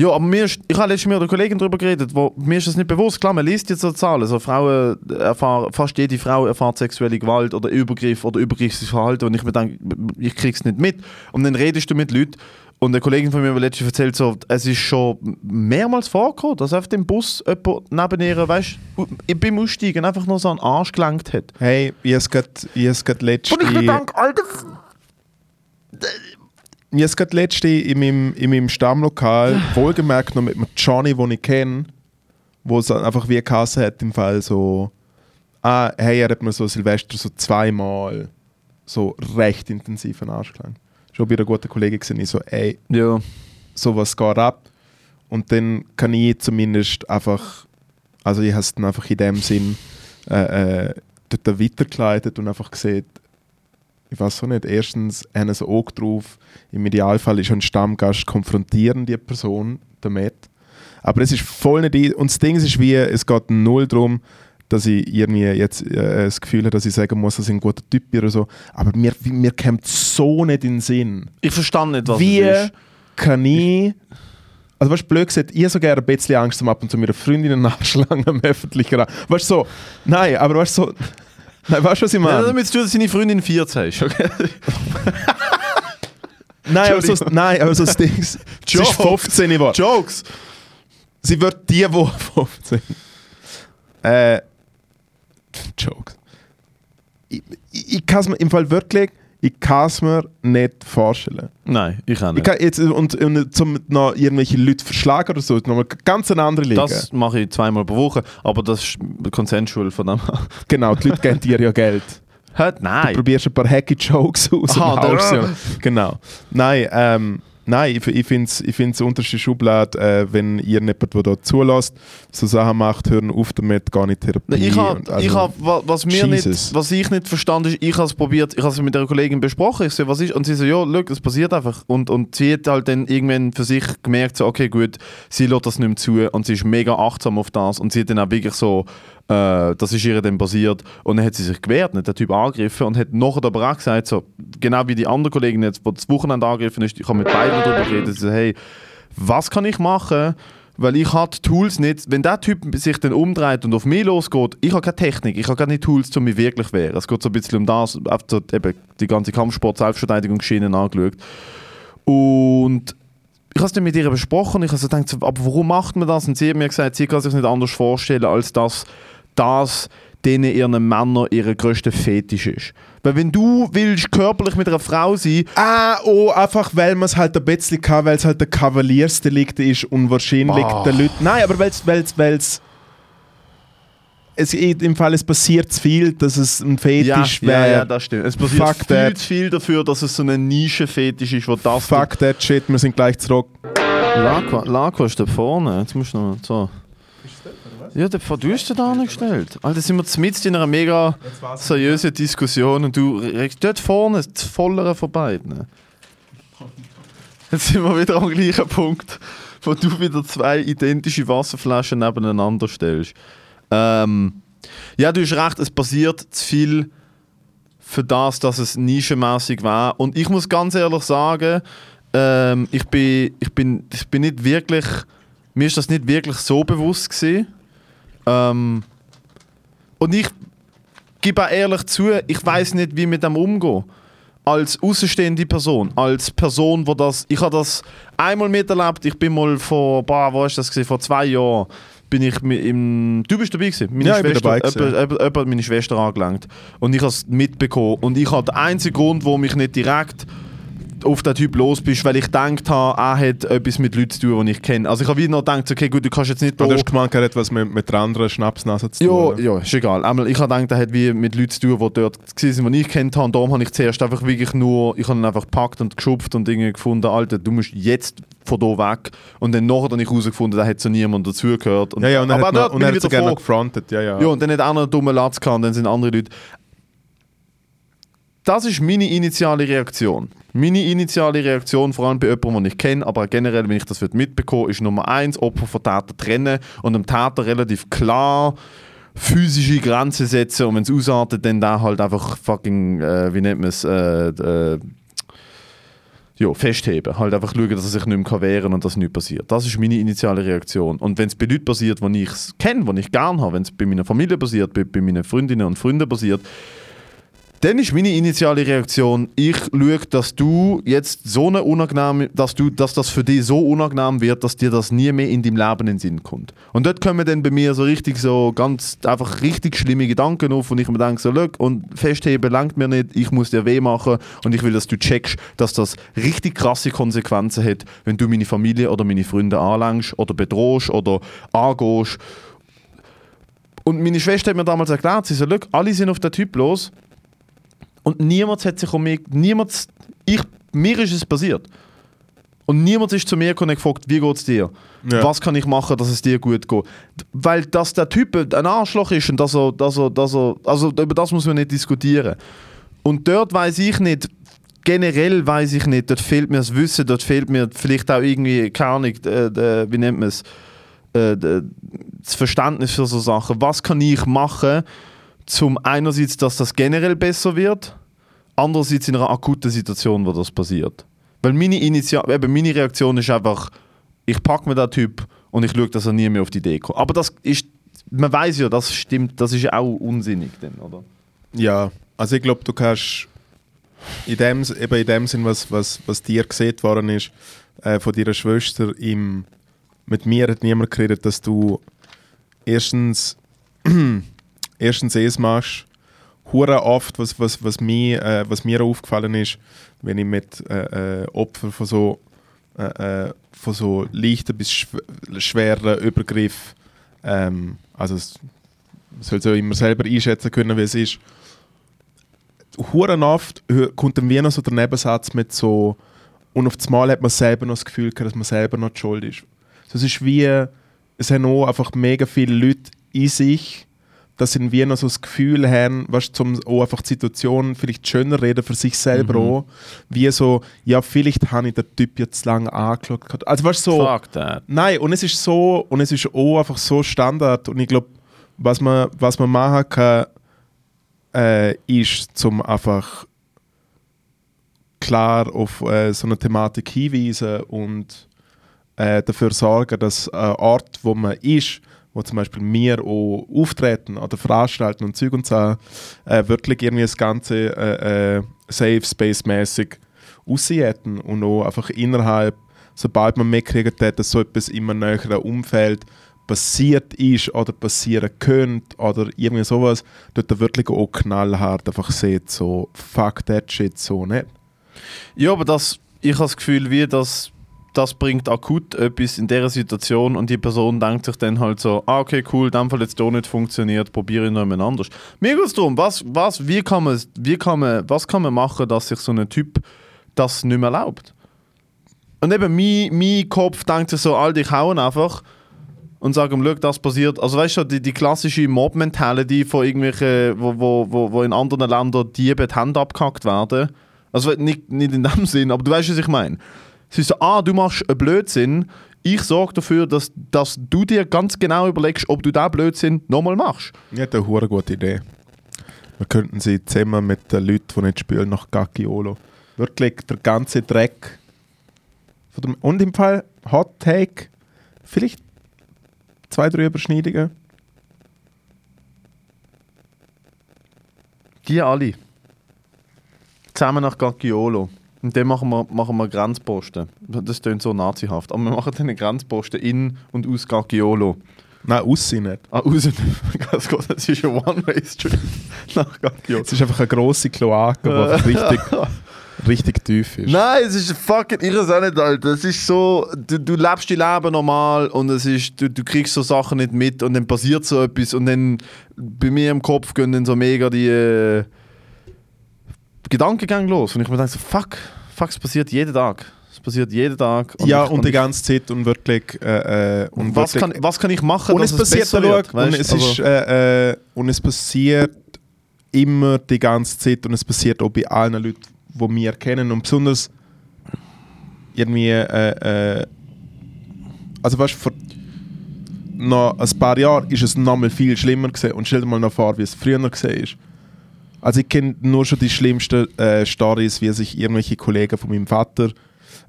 ja, aber mir ist, ich habe letztens mit einer Kollegin darüber geredet, wo, mir ist das nicht bewusst. Klar, man liest jetzt so Zahlen. So Frauen erfahren, fast jede Frau erfährt sexuelle Gewalt oder Übergriff oder übergriffiges Verhalten und ich mir denke, ich krieg's nicht mit. Und dann redest du mit Leuten und eine Kollegin von mir hat letztens erzählt, so, es ist schon mehrmals vorgekommen, dass auf dem Bus jemand neben ihr, weißt du, beim Aussteigen einfach nur so einen Arsch gelenkt hat. Hey, ich habe es gerade ich hab's grad letzte... Und ich mir denke, Alter, Ich habe gerade letzte in meinem, in meinem Stammlokal, wohlgemerkt noch mit einem Johnny, den ich kenne, wo es einfach wie Kasse hat im Fall so, ah, hey, er hat mir so Silvester so zweimal so recht intensiv einen Arsch gelangt. Schon bei einer guten Kollegin gesehen, ich so, ey, ja. sowas geht ab. Und dann kann ich zumindest einfach, also ich habe es dann einfach in dem Sinn äh, äh, dort weitergeleitet und einfach gesehen, ich weiß auch nicht, erstens haben sie auch drauf, im Idealfall ist ein Stammgast konfrontieren die Person damit. Aber es ist voll nicht, und das Ding ist wie, es geht null darum, dass ich irgendwie jetzt äh, das Gefühl habe, dass ich sagen muss, dass ich ein guter Typ bin oder so. Aber mir, mir kommt so nicht in den Sinn. Ich verstand nicht, was Wie es ist. kann ich. Also, weißt du, blöd gesagt, ich so gerne ein bisschen Angst, um ab und zu mit Freundinnen nachschlagen am öffentlichen Raum. Weißt du, so, nein, aber weißt du, so, nein, weißt du, was ich Ja, meine? damit du, dass deine Freundin 14 ist, okay? nein, aber so, nein, aber so das Ding ist, sie ist Jokes. 15 geworden. Jokes! Sie wird die Woche 15. Äh, Jokes. Ich, ich, ich kann es mir im Fall wirklich, ich kann es mir nicht vorstellen. Nein, ich auch Ich nicht. kann jetzt, und, und zum noch irgendwelche Leute verschlagen oder so, nochmal ganz eine andere Liga. Das mache ich zweimal pro Woche, aber das ist consensual von dem. Genau, die Leute geben dir ja Geld. Hört, Du nein. probierst ein paar hacky Jokes aus Aha, und haust sie. Genau. Nein, ähm, nein ich, ich finde es ich find's unterste Schublade, äh, wenn ihr jemand, der da zulässt, so Sachen macht, hören auf damit, gar nicht Therapie. Ich habe, und also- ich hab, wa- was, mir Jesus. nicht, was ich nicht verstand, ist, ich habe es probiert, ich habe es mit einer Kollegin besprochen, ich so, was ist, und sie so, ja, look, es passiert einfach. Und, und sie hat halt dann irgendwann für sich gemerkt, so, okay, gut, sie lässt das nicht mehr zu und sie ist mega achtsam auf das und sie hat dann auch wirklich so, äh, das ist ihr dann passiert und dann hat sie sich gewehrt, nicht der Typ angegriffen und hat nachher aber auch gesagt, so, genau wie die andere Kollegin jetzt, die das Wochenende angegriffen ist, ich habe mit beiden darüber geredet, sie so, hey, was kann ich machen, weil ich habe die Tools nicht, wenn der Typ sich dann umdreht und auf mich losgeht, ich habe keine Technik, ich habe keine Tools, um mich wirklich zu wehren. Es geht so ein bisschen um das, so eben die ganze Kampfsport-Selbstverteidigungsschiene angeschaut. Und ich habe es dann mit ihr besprochen, ich habe so gedacht, aber warum macht man das? Und sie hat mir gesagt, sie kann sich nicht anders vorstellen, als dass das denen ihren Männern ihre grösste Fetisch ist. Weil wenn du willst körperlich mit einer Frau sein, Ah, oh, einfach weil man es halt ein bisschen kann, weil es halt ein Kavaliersdelikt ist und wahrscheinlich Bah. der Leute. Nein, aber weil es, weil es, weil es. es, im Fall es passiert zu viel, dass es ein Fetisch ja, wäre. ja, ja, das stimmt. Es passiert Fuck viel that. zu viel dafür, dass es so eine Nische-Fetisch ist, wo das... Fuck that shit, wir sind gleich zurück. Laqua, Laqua ist da vorne. Jetzt musst du noch so... Ja, der, den da angestellt. Alter, sind wir mitten in einer mega seriösen Diskussion und du regst dort vorne das Vollere von beiden. Jetzt sind wir wieder am gleichen Punkt, wo du wieder zwei identische Wasserflaschen nebeneinander stellst. Ähm, ja, du hast recht, es passiert zu viel für das, dass es nischenmäßig war. Und ich muss ganz ehrlich sagen, ähm, ich, bin, ich, bin, ich bin nicht wirklich, mir ist das nicht wirklich so bewusst gewesen. Ähm, und ich gebe auch ehrlich zu, ich weiß nicht, wie mit dem umgehen. Als außenstehende Person, als Person, wo das, ich habe das einmal miterlebt. Ich bin mal vor, boah, wo ist das gewesen? Vor zwei Jahren bin ich im, du bist dabei gewesen. Meine Ja, ich bin Schwester, dabei gewesen. jemand- jemand- meine Schwester angelangt und ich habe es mitbekommen. Und ich habe den einzigen Grund, wo mich nicht direkt auf den Typ los bist, weil ich gedacht habe, er hat etwas mit Leuten zu tun, die ich kenne. Also ich habe wieder noch gedacht, okay, gut, du kannst jetzt nicht Du da... hast gemeint, er hat was mit, mit der anderen Schnapsnase zu Ja, tun. oder? ja, ist egal. Einmal, ich habe gedacht, er hat wie mit Leuten zu tun, die dort waren, die ich kennt habe. Und darum habe ich zuerst einfach wirklich nur, ich habe ihn einfach gepackt und geschupft und Dinge gefunden, Alter, du musst jetzt von hier weg. Und dann nachher habe ich herausgefunden, da hat so niemand dazugehört. Ja, ja, und er aber hat, noch, und er hat so wieder gerne froh. noch gefrontet. Ja, ja. Ja, und dann hat noch einen dummen Latz gehabt und dann sind andere Leute. Das ist meine initiale Reaktion. Meine initiale Reaktion, vor allem bei jemandem, den ich kenne, aber generell, wenn ich das mitbekomme, ist Nummer eins, Opfer von Täter trennen und dem Täter relativ klar physische Grenzen setzen und wenn es ausartet, dann da halt einfach fucking, äh, wie nennt man es, äh, äh, ja, festheben. Halt einfach schauen, dass er sich nicht mehr kann wehren und dass nichts passiert. Das ist meine initiale Reaktion. Und wenn es bei Leuten passiert, die ich kenne, die ich gerne habe, wenn es bei meiner Familie passiert, bei, bei meinen Freundinnen und Freunden passiert, dann ist meine initiale Reaktion, ich schaue, dass du jetzt so eine unangenehm, dass du, dass das für dich so unangenehm wird, dass dir das nie mehr in deinem Leben in den Sinn kommt. Und dort kommen dann bei mir so richtig so ganz einfach richtig schlimme Gedanken auf und ich mir denke so, look, und festheben langt mir nicht, ich muss dir weh machen und ich will, dass du checkst, dass das richtig krasse Konsequenzen hat, wenn du meine Familie oder meine Freunde anlangst oder bedrohst oder angehst. Und meine Schwester hat mir damals erklärt, sie so, look, alle sind auf den Typ los und niemand hat sich um mich, niemand, ich, mir ist es passiert. Und niemand ist zu mir gekommen und gefragt, wie geht es dir? Ja. Was kann ich machen, dass es dir gut geht? Weil dass der Typ ein Arschloch ist und dass er, dass er, dass er, also über das muss man nicht diskutieren. Und dort weiß ich nicht, generell weiß ich nicht, dort fehlt mir das Wissen, dort fehlt mir vielleicht auch irgendwie, keine Ahnung, äh, wie nennt man es, äh, das Verständnis für so Sachen. Was kann ich machen, zum einerseits, dass das generell besser wird, andererseits in einer akuten Situation, wo das passiert. Weil meine, Initial eben meine Reaktion ist einfach, ich packe mir den Typ und ich schaue, dass er nie mehr auf die Idee kommt. Aber das ist, man weiß ja, das stimmt, das ist auch unsinnig dann, oder? Ja, also ich glaube, du kannst in dem, eben in dem Sinn, was, was, was dir gesehen worden ist, äh, von deiner Schwester, im, mit mir hat niemand geredet, dass du erstens, erstens es machst, hure oft, was, was, was, mir, äh, was mir aufgefallen ist, wenn ich mit äh, äh, Opfern von so, äh, äh, von so leichten bis schw schweren Übergriff, ähm, also es soll so immer selber einschätzen können, wie es ist, Huren oft kommt dann wie noch so der Nebensatz mit so und auf das Mal hat man selber noch das Gefühl gehabt, dass man selber noch die Schuld ist. Es ist wie, es haben auch einfach mega viele Leute in sich, dass sie wie noch so das Gefühl haben, weißt, zum auch einfach die Situation vielleicht schöner reden für sich selber Mhm. auch, wie so, ja vielleicht habe ich den Typ jetzt lange angeschaut. Also weißt so, Fuck that. Nein, und es ist so, und es ist auch einfach so Standard. Und ich glaube, was man, was man machen kann, äh, ist, zum einfach klar auf äh, so eine Thematik hinweisen und äh, dafür sorgen, dass ein Ort, wo man ist, wo zum Beispiel wir auch auftreten oder veranstalten und Zeug und so, äh, wirklich irgendwie das Ganze äh, äh, Safe Space-mäßig aussehen und auch einfach innerhalb, sobald man mitkriegt, hat, dass so etwas in einem näheren Umfeld passiert ist oder passieren könnte oder irgendwie sowas, dort wirklich auch knallhart einfach sieht, so fuck that shit, so nicht. Ja, aber das, ich habe das Gefühl, wie das das bringt akut etwas in dieser Situation und die Person denkt sich dann halt so, ah okay, cool, in dem Fall jetzt doch nicht funktioniert, probiere ich noch jemand anders. Mir geht es darum, was, was, wie kann man, wie kann man, was kann man machen, dass sich so ein Typ das nicht mehr erlaubt? Und eben, mein, mein Kopf denkt sich so, Alter, ich hauen einfach und sage ihm, schau, das passiert. Also weißt du, die, die klassische Mob-Mentality von irgendwelchen, wo, wo, wo, wo in anderen Ländern Diebe die Hände abgehackt werden. Also nicht, nicht in dem Sinn, aber du weißt, was ich meine. Ist so, ah, du machst einen Blödsinn, ich sorge dafür, dass, dass du dir ganz genau überlegst, ob du diesen Blödsinn nochmal machst. Ich hätte eine hure gute Idee. Wir könnten sie zusammen mit den Leuten, die nicht spielen, nach Gacchiolo. Wirklich der ganze Dreck. Und im Fall Hot Take, vielleicht zwei, drei Überschneidungen. Die alle. Zusammen nach Gaggiolo. Und dann machen wir, machen wir Grenzposten. Das klingt so nazihaft. Aber wir machen dann Grenzposten in und aus Gaggiolo. Nein, aussehen nicht. Ah. Ganz gut, das ist ein One-Way-Street nach Gaggiolo. Es ist einfach eine grosse Kloake, die richtig, richtig tief ist. Nein, es ist fucking irre auch nicht, Alter. Es ist so, du, du lebst dein Leben normal und es ist, du, du kriegst so Sachen nicht mit und dann passiert so etwas und dann bei mir im Kopf gehen dann so mega die äh, Gedankengänge los. Und ich mir denke so, fuck, fuck, es passiert jeden Tag. Es passiert jeden Tag. ja, ich und die ganze Zeit und wirklich. Äh, äh, und was, wirklich kann, was kann ich machen, und dass es passiert besser wird? und, weißt? es Also- ist, äh, äh, und es passiert immer die ganze Zeit und es passiert auch bei allen Leuten, die wir kennen und besonders irgendwie äh, äh, also weißt du, vor noch ein paar Jahren ist es noch mal viel schlimmer gewesen und stell dir mal noch vor, wie es früher war. Also ich kenne nur schon die schlimmsten äh, Stories, wie sich irgendwelche Kollegen von meinem Vater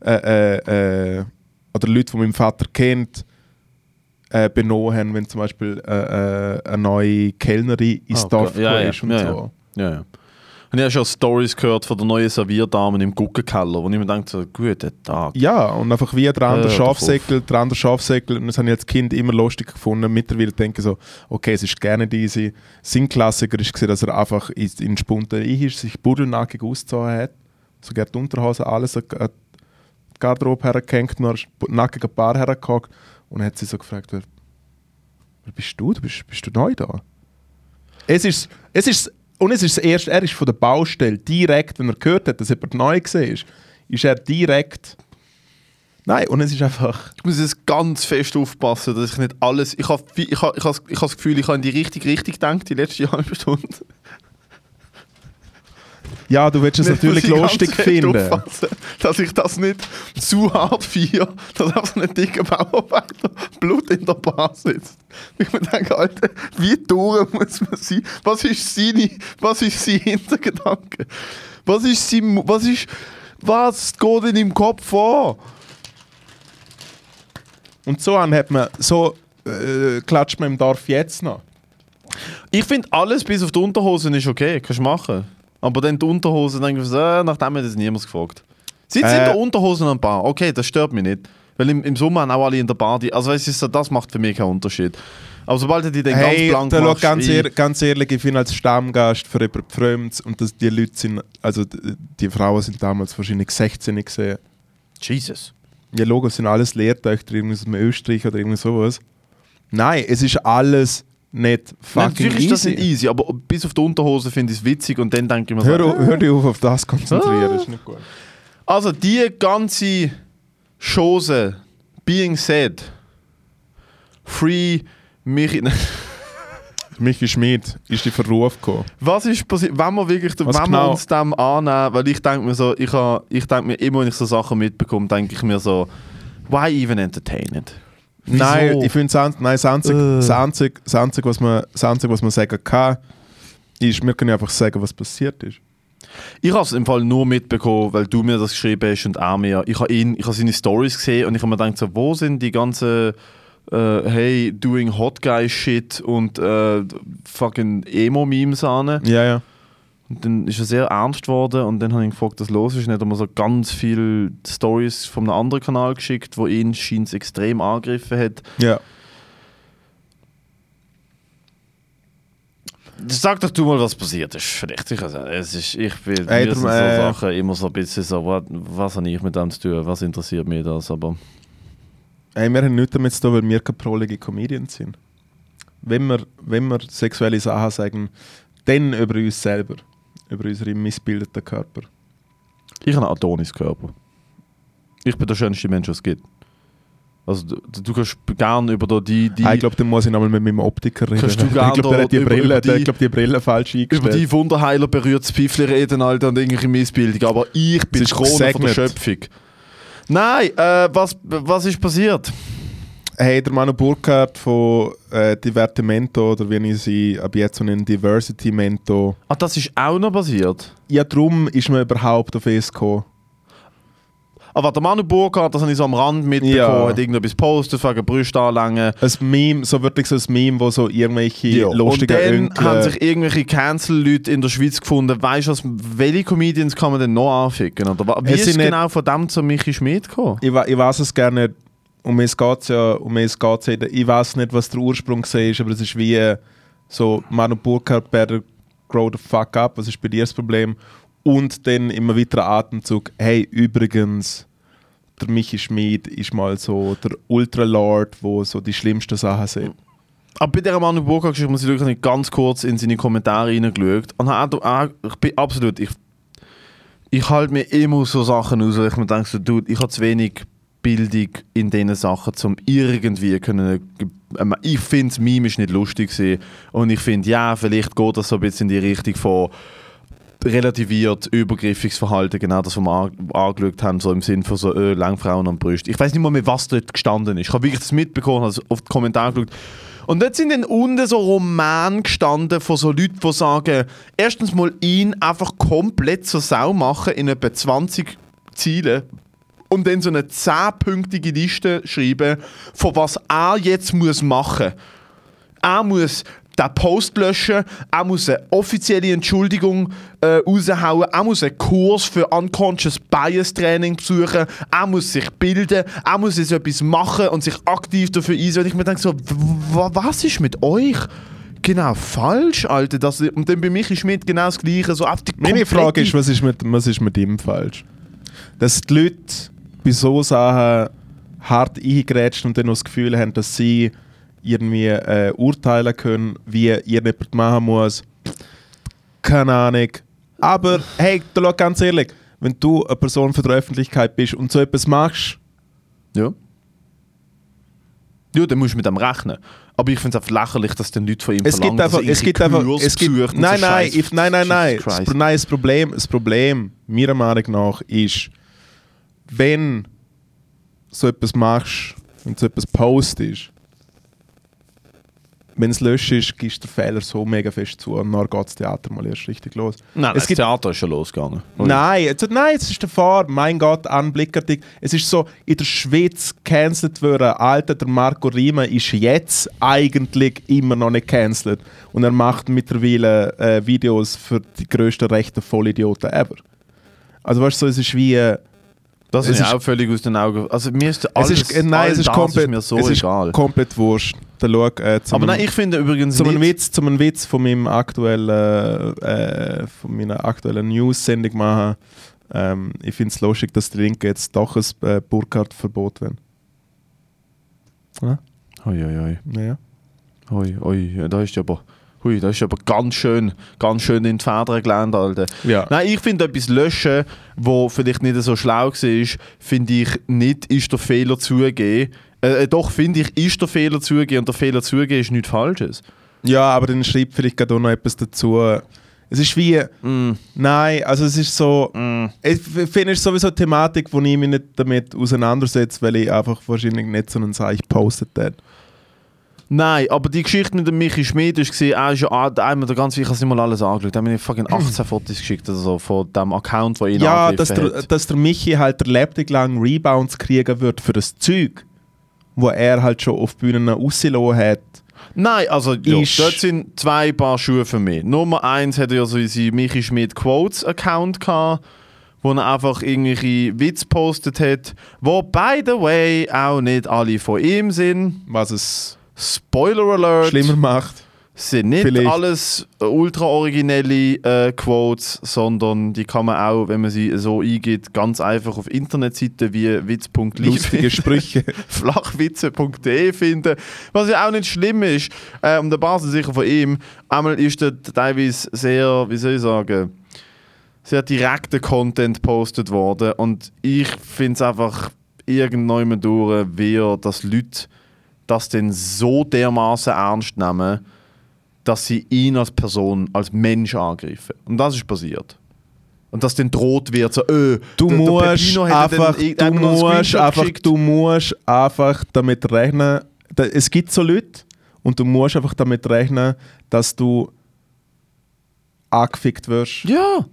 äh, äh, äh, oder Leute von meinem Vater kennt, äh, benommen haben, wenn zum Beispiel äh, äh, eine neue Kellnerin ins Ah, Dorf okay. Ja, ja, ist und ja, so. Ja, ja. Und ich habe schon Stories gehört von der neuen Servierdamen im Guggenkeller, wo ich mir denke, so, guten Tag. Ja, und einfach wie der andere Hör doch Schafsäckel, der andere Schafsäckel, und das habe ich als Kind immer lustig gefunden. Mittlerweile denke ich so, okay, es ist gerne diese. Sein Klassiker ist, dass er einfach in in Spunten ist, sich buddelnackig ausgezogen hat, sogar die Unterhose, alles an die Garderobe hergehängt, noch nackig ein Paar hergehockt und hat sie so gefragt, wer, bist du? du bist, bist du neu da? Es ist, es ist, und es ist das erste, er ist von der Baustelle direkt, wenn er gehört hat, dass jemand neu war, ist, ist er direkt. Nein, und es ist einfach. Ich muss jetzt ganz fest aufpassen, dass ich nicht alles. Ich habe ich hab, ich hab, ich hab das Gefühl, ich habe in die richtige Richtung gedacht, die letzte halbe Stunde. Ja, du willst es Nicht, natürlich lustig finden. aufpassen, Dass ich das nicht zu hart feiere, dass einfach so ein dicker Bauarbeiter Blut in der Bar sitzt. Ich mir denke, Alter, wie durch muss man sein? Was ist seine, was ist sein Hintergedanke? Was ist sein, was ist, was geht in ihm Kopf vor? Und so an hat man, so äh, klatscht man im Dorf jetzt noch. Ich finde alles bis auf die Unterhosen ist okay, kannst du machen. Aber dann die Unterhosen, denke ich, so, äh, nachdem hat das niemand gefragt. Sitzt in Äh. der Unterhosen an der Bar, okay, das stört mich nicht. Weil im, im Sommer haben auch alle in der Bar, die, also weißt du, das macht für mich keinen Unterschied. Aber sobald du die dann Hey, ganz blank da machst, ganz, ehr, ganz ehrlich, ich finde als Stammgast für jemanden Fremdes und das, die Leute sind, also die Frauen sind damals wahrscheinlich 16 gesehen. Jesus. Ja, Logo sind alles Lehrtöchter, irgendwie aus dem Österreich oder irgendwie sowas. Nein, es ist alles nicht Nein, fucking natürlich ist das easy. nicht easy, aber bis auf die Unterhose finde ich es witzig und dann denke ich mir Hör, so, auf- hör dich auf, auf das konzentrieren, Ah. ist nicht gut. Also die ganze Chose, being said, free mich... Michi Schmid ist in Verruf gekommen. Was ist passiert, wenn wir wirklich, wenn Was wir genau? uns dem annehmen, weil ich denke mir so, ich, ha, ich denke mir immer, wenn ich so Sachen mitbekomme, denke ich mir so, why even entertain it? Wieso? Nein, ich finde das, nein, das, Einzige, Äh. das, Einzige, das, Einzige, was man, das Einzige, was man sagen kann, ist, wir können einfach sagen, was passiert ist. Ich habe es im Fall nur mitbekommen, weil du mir das geschrieben hast und er mir. Ich habe ihn, ich habe seine Stories gesehen und ich habe mir gedacht, so, wo sind die ganzen äh, Hey, doing hot guy shit und äh, fucking Emo-Memes an. Ja, ja. Und dann ist er sehr ernst geworden und dann habe ich ihn gefragt, was los ist. Und dann hat er mir so ganz viele Stories von einem anderen Kanal geschickt, wo ihn scheint extrem angegriffen hat. Ja. Sag doch du mal, was passiert ist. Vielleicht. Ich, also, es ist, ich bin Hey, mir sind so äh, Sachen immer so ein bisschen so, was, was habe ich mit dem zu tun? Was interessiert mich das? Aber Hey, wir haben nichts damit zu tun, weil wir keine prolige Comedians sind. Wenn wir, wenn wir sexuelle Sachen sagen, dann über uns selber. Über unseren missbildeten Körper. ich habe einen Adonis-Körper. Ich bin der schönste Mensch, was es gibt. Also du, du kannst gerne über da die, die, Ah, ich glaube, dann muss ich nochmal mit meinem Optiker reden. Kannst du ich glaube, der hat die über- Brille, über der, die- ich glaub, die Brille falsch über eingestellt. die Wunderheiler berührtes Pfeifli reden, Alter, und irgendwelche Missbildung. Aber ich bin die Krone von der. Schöpfung. Nein, äh, was, was ist passiert? Hey, der Manu Burkhardt von äh, Divertimento, oder wie ich sie ab jetzt so nenne, Diversity Mento. Ah, das ist auch noch passiert. Ja, darum ist man überhaupt auf es gekommen. Aber der Manu Burkhardt, das habe ich so am Rand mitbekommen, Ja. hat irgendetwas postet, wegen Brüste anlängen. Ein Meme, so wirklich so ein Meme, wo so irgendwelche Ja. Und lustigen dann Onkel... haben sich irgendwelche Cancel-Leute in der Schweiz gefunden. Weißt du, welche Comedians kann man denn noch anficken? Oder wie Es ist sind nicht- genau von dem zu Michi Schmidt gekommen? ich, ich weiß es gerne nicht. Um es geht ja, um es geht's ja. Ich weiß nicht, was der Ursprung war, aber es ist wie äh, so Manu Burkhardt better grow the fuck up. Was ist bei dir das Problem? Und dann immer weiteren Atemzug. Hey, übrigens, der Michi Schmid ist mal so der Ultralord, wo so die schlimmsten Sachen sind. Aber bei dieser Manu Burkhardt-Geschichte muss ich wirklich ganz kurz in seine Kommentare reingeschaut. Und ich bin absolut, ich, ich halte mir immer so Sachen aus, wo ich mir denke, so, dude, ich habe zu wenig Bildung in diesen Sachen, um irgendwie können. ähm, Ich finde, das Meme ist nicht lustig gewesen. und ich finde, ja, vielleicht geht das so ein bisschen in die Richtung von relativiert übergriffiges Verhalten, genau das, was wir an- angeschaut haben, so im Sinn von so äh, Langfrauen am Brust. Ich weiß nicht mal mehr, was dort gestanden ist. Ich habe wirklich das mitbekommen, also auf die Kommentare geschaut. Und dort sind dann unten so Romane gestanden von so Leuten, die sagen, erstens mal ihn einfach komplett zur Sau machen in etwa 20 Zielen und dann so eine 10-pünktige Liste schreiben, von was er jetzt muss machen muss. Er muss den Post löschen, er muss eine offizielle Entschuldigung äh, raushauen, er muss einen Kurs für Unconscious Bias Training besuchen, er muss sich bilden, er muss jetzt etwas machen und sich aktiv dafür einsetzen. Und ich mir denke so, was ist mit euch? Genau falsch, Alter. Das, und dann bei Michi Schmidt genau das Gleiche. So auf die Meine Frage ist, was ist, mit, was ist mit ihm falsch? Dass die Leute bei so Sachen hart eingrätschen und dann noch das Gefühl haben, dass sie irgendwie äh, urteilen können, wie irgendjemand machen muss. Keine Ahnung. Aber hey, da schau ganz ehrlich, wenn du eine Person für die Öffentlichkeit bist und so etwas machst, Ja. Ja, dann musst du mit dem rechnen. Aber ich finde es einfach lächerlich, dass dann Leute von ihm es verlangen, gibt einfach, es gibt einfach, es gibt, und nein, so nein, nein, nein, nein, Christ. nein, das Problem, das Problem, meiner Meinung nach, ist, wenn so etwas machst, wenn so etwas postest, wenn es löscht ist, gibst du den Fehler so mega fest zu und dann geht das Theater mal erst richtig los. Nein, es das Theater ist schon losgegangen. Nein, jetzt, nein, es ist der Fall. Mein Gott, Anblickartig. Es ist so, in der Schweiz cancelled worden. Alter, der Marco Rima ist jetzt eigentlich immer noch nicht cancelled. Und er macht mittlerweile äh, Videos für die grössten rechten Vollidioten ever. Also weißt du, so, es ist wie... Äh, Das ist auch völlig aus den Augen. Also mir ist alles, es ist, äh, nein, es ist das komplett, ist mir so es ist egal. komplett wurscht. Der schau, äh, zum Aber nein, ich finde übrigens zum einen nicht... Witz, zum einen Witz von meinem aktuellen, äh, von meiner aktuellen News-Sendung machen. Ähm, ich finde es lustig, dass die Linke jetzt doch ein äh, Burkhardt-Verbot wollen. Ja? Ui, ui, ui. Naja. Ui, ui, ja, da ist aber... Hui, das ist aber ganz schön, ganz schön in die Federn gelernt, Alter. Ja. Nein, ich finde etwas löschen, wo vielleicht nicht so schlau war, finde ich nicht, ist der Fehler zugeben. Äh, äh, doch, finde ich, ist der Fehler zugeben und der Fehler zugeben ist nichts Falsches. ja, aber dann schreibt vielleicht gerade auch noch etwas dazu. Es ist wie, Mm, nein, also es ist so, mm. ich finde es sowieso eine Thematik, wo ich mich nicht damit auseinandersetze, weil ich einfach wahrscheinlich nicht so einen Seich gepostet habe. Nein, aber die Geschichte mit dem Michi Schmid ist gesehen, er ist ja einmal der ganze, ich habe es nicht mal alles angeschaut, er hat mir fucking 18 Fotos geschickt oder so von dem Account, wo ihn Ja, dass der, hat. dass der Michi halt der Lebtag lang Rebounds kriegen wird für das Zeug, wo er halt schon auf Bühnen rausgelassen hat. Nein, also ja, dort sind zwei Paar Schuhe für mich. Nummer eins hat er ja so unseren Michi Schmidt Quotes Account gehabt, wo er einfach irgendwelche Witze postet hat, wo by the way auch nicht alle von ihm sind. Was es Spoiler Alert. schlimmer macht. Sind nicht Vielleicht. alles ultra originelle äh, Quotes, sondern die kann man auch, wenn man sie so eingibt, ganz einfach auf Internetseiten wie Lustige Sprüche. flachwitze.de finden. Was ja auch nicht schlimm ist. Äh, um der Basis sicher von ihm. Einmal ist dort teilweise sehr, wie soll ich sagen, sehr direkter Content postet worden. Und ich finde es einfach irgendwann durch, wie dass Leute das dann so dermaßen ernst nehmen, dass sie ihn als Person, als Mensch angreifen. Und das ist passiert. Und dass dann droht wird, so, öh, Du der- der musst dann einfach, du musst einfach, geschickt. du musst einfach damit rechnen. da- Es gibt so Leute und du musst einfach damit rechnen, dass du angefickt wirst. Ja.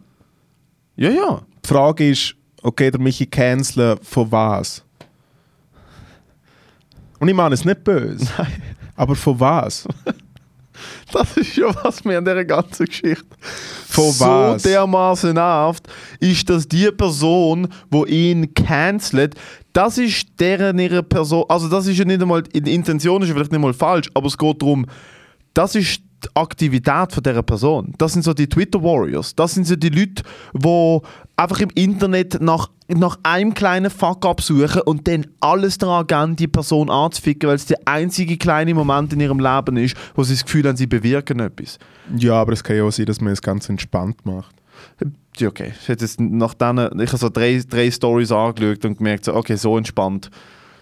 Ja, ja. Die Frage ist, okay, der Michi canceln, von was? Und ich meine es nicht böse, aber von was? Das ist ja was mir an dieser ganzen Geschichte Von so was? dermaßen nervt, ist, dass die Person, wo ihn cancelt, das ist deren ihre Person, also das ist ja nicht einmal, die Intention ist vielleicht nicht mal falsch, aber es geht darum, das ist die Aktivität von dieser Person. Das sind so die Twitter Warriors. Das sind so die Leute, die einfach im Internet nach, nach einem kleinen Fuck-up suchen und dann alles daran gehen, die Person anzuficken, weil es der einzige kleine Moment in ihrem Leben ist, wo sie das Gefühl haben, sie bewirken etwas. Ja, aber es kann ja auch sein, dass man es ganz entspannt macht. Okay. Ich, jetzt nach denen, ich habe so drei, drei Stories angeschaut und gemerkt, so, okay, so entspannt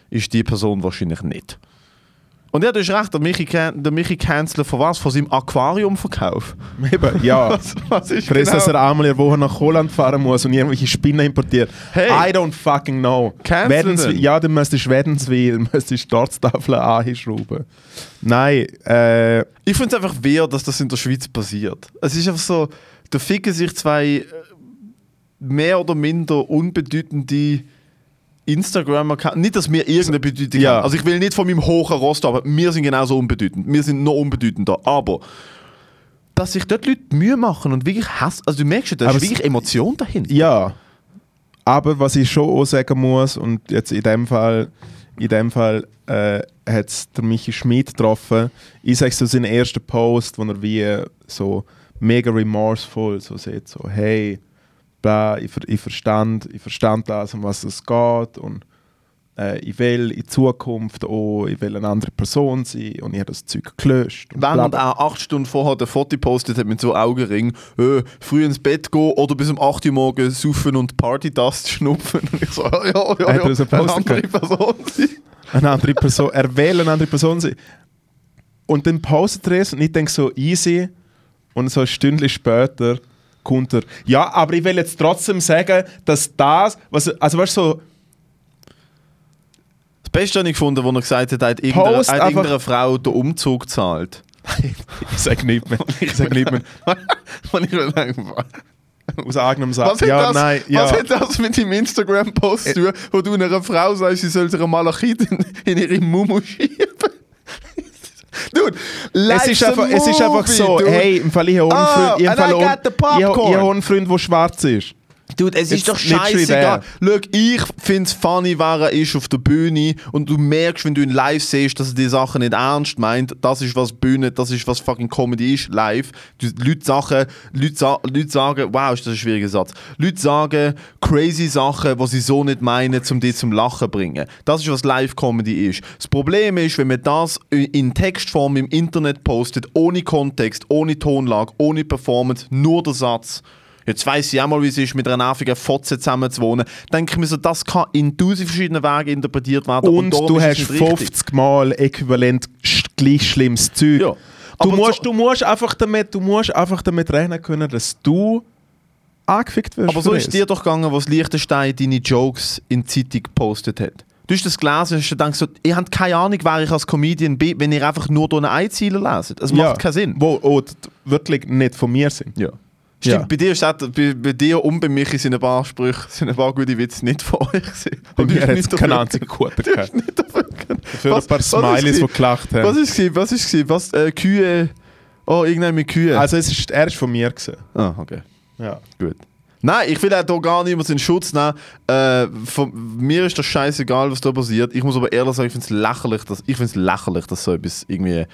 ist die Person wahrscheinlich nicht. Und ja, du hast recht, der Michi, der Michi cancelt von was? Von seinem Aquariumverkauf? Eben, ja. Was, was ist dass genau? er einmal in der Woche nach Holland fahren muss und irgendwelche Spinnen importiert. Hey. I don't fucking know. Den. ja, du müsstest Wädenswil, müsstest Dortstafeln anschrauben. Nein, äh, Ich finde es einfach weird, dass das in der Schweiz passiert. Es ist einfach so, da ficken sich zwei äh, mehr oder minder unbedeutende instagram Nicht, dass wir irgendeine Bedeutung Ja. haben. Also ich will nicht von meinem hohen Rost, aber wir sind genauso unbedeutend. Wir sind noch unbedeutender. Aber dass sich dort Leute Mühe machen und wirklich Hass, also du merkst schon, da ist wirklich Emotion dahinter. ja. Aber was ich schon auch sagen muss, und jetzt in dem Fall, in dem Fall äh, hat es der Michi Schmid getroffen. Ich sage so seinen ersten Post, wo er wie so mega remorseful so sieht, so hey, bla, ich, ich verstand, ich verstand das, um was es geht und äh, ich will in Zukunft auch, ich will eine andere Person sein und ich habe das Zeug gelöscht. und Wenn bla. auch acht Stunden vorher ein Foto postet hat mit so Augenring, äh, früh ins Bett gehen oder bis um 8 Uhr morgens saufen und Partydust schnupfen. Und ich so, ja, ja, ja, er ja, so eine andere Person sein. eine andere Person, er will eine andere Person sein. Und dann postet er es und ich denke so easy und so ein Stündchen später kommt er, ja, aber ich will jetzt trotzdem sagen, dass das, was, also weißt du, so, Das Beste habe ich gefunden, wo er gesagt hat, er hat irgendeiner, er hat Frau den Umzug gezahlt. ich sage nicht mehr, ich sage nicht mehr, aus eigenem was, Satz, hat ja, das, nein, ja. was hat das mit dem Instagram-Post zu tun, wo du einer Frau sagst, sie soll sich einen Malachit in, in ihre Mumu schieben? Dude, es ist, einfach, es ist einfach so, hey, im Fall ich habe einen Freund, Freund- ich habe einen Freund, der schwarz ist. Dude, es ist doch scheißegal. Schau, ich finde es funny, wer er ist auf der Bühne und du merkst, wenn du ihn live siehst, dass er die Sachen nicht ernst meint. Das ist, was Bühne, das ist, was fucking Comedy ist, live. Du, Leute, Sachen, Leute, sa Leute sagen, wow, ist das ein schwieriger Satz. Leute sagen crazy Sachen, die sie so nicht meinen, um die zum Lachen zu bringen. Das ist, was Live-Comedy ist. Das Problem ist, wenn man das in Textform im Internet postet, ohne Kontext, ohne Tonlage, ohne Performance, nur der Satz. Jetzt weiss ich auch mal, wie es ist, mit einer nervigen Fotze zusammen zu wohnen. Denke ich mir so, das kann in tausend verschiedenen Wegen interpretiert werden. Und darum du es hast nicht richtig. 50 Mal äquivalent gleich schlimmes Zeug. Ja. Du musst, so- du, musst einfach damit, du musst einfach damit rechnen können, dass du angefickt wirst. Aber so ist das. dir doch gegangen, was Liechtenstein deine Jokes in die Zeitung gepostet hat. Du hast das gelesen und hast gedacht, so, ihr habt keine Ahnung, wer ich als Comedian bin, wenn ihr einfach nur hier einen Einzeiler leset. Es macht keinen Sinn. Wo oh, wirklich nicht von mir sind. Ja. Stimmt, Ja. bei dir, ist bei, bei dir und bei Michi sind ein paar Sprüche, sind ein paar gute Witze nicht von euch gewesen. Bei mir hat es guten Du hast gehabt. Für ein paar Smileys, die gelacht haben. Was ist es? Was ist es? Was? Äh, Kühe. Oh, irgendein mit Kühe. Also es ist, er ist von mir gewesen. ah, okay. Ja. Gut. Nein, ich will auch hier gar niemanden in Schutz nehmen. Äh, von, mir ist das scheißegal, was da passiert. Ich muss aber ehrlich sagen, ich finde es lächerlich, dass, ich find's lächerlich, dass so etwas irgendwie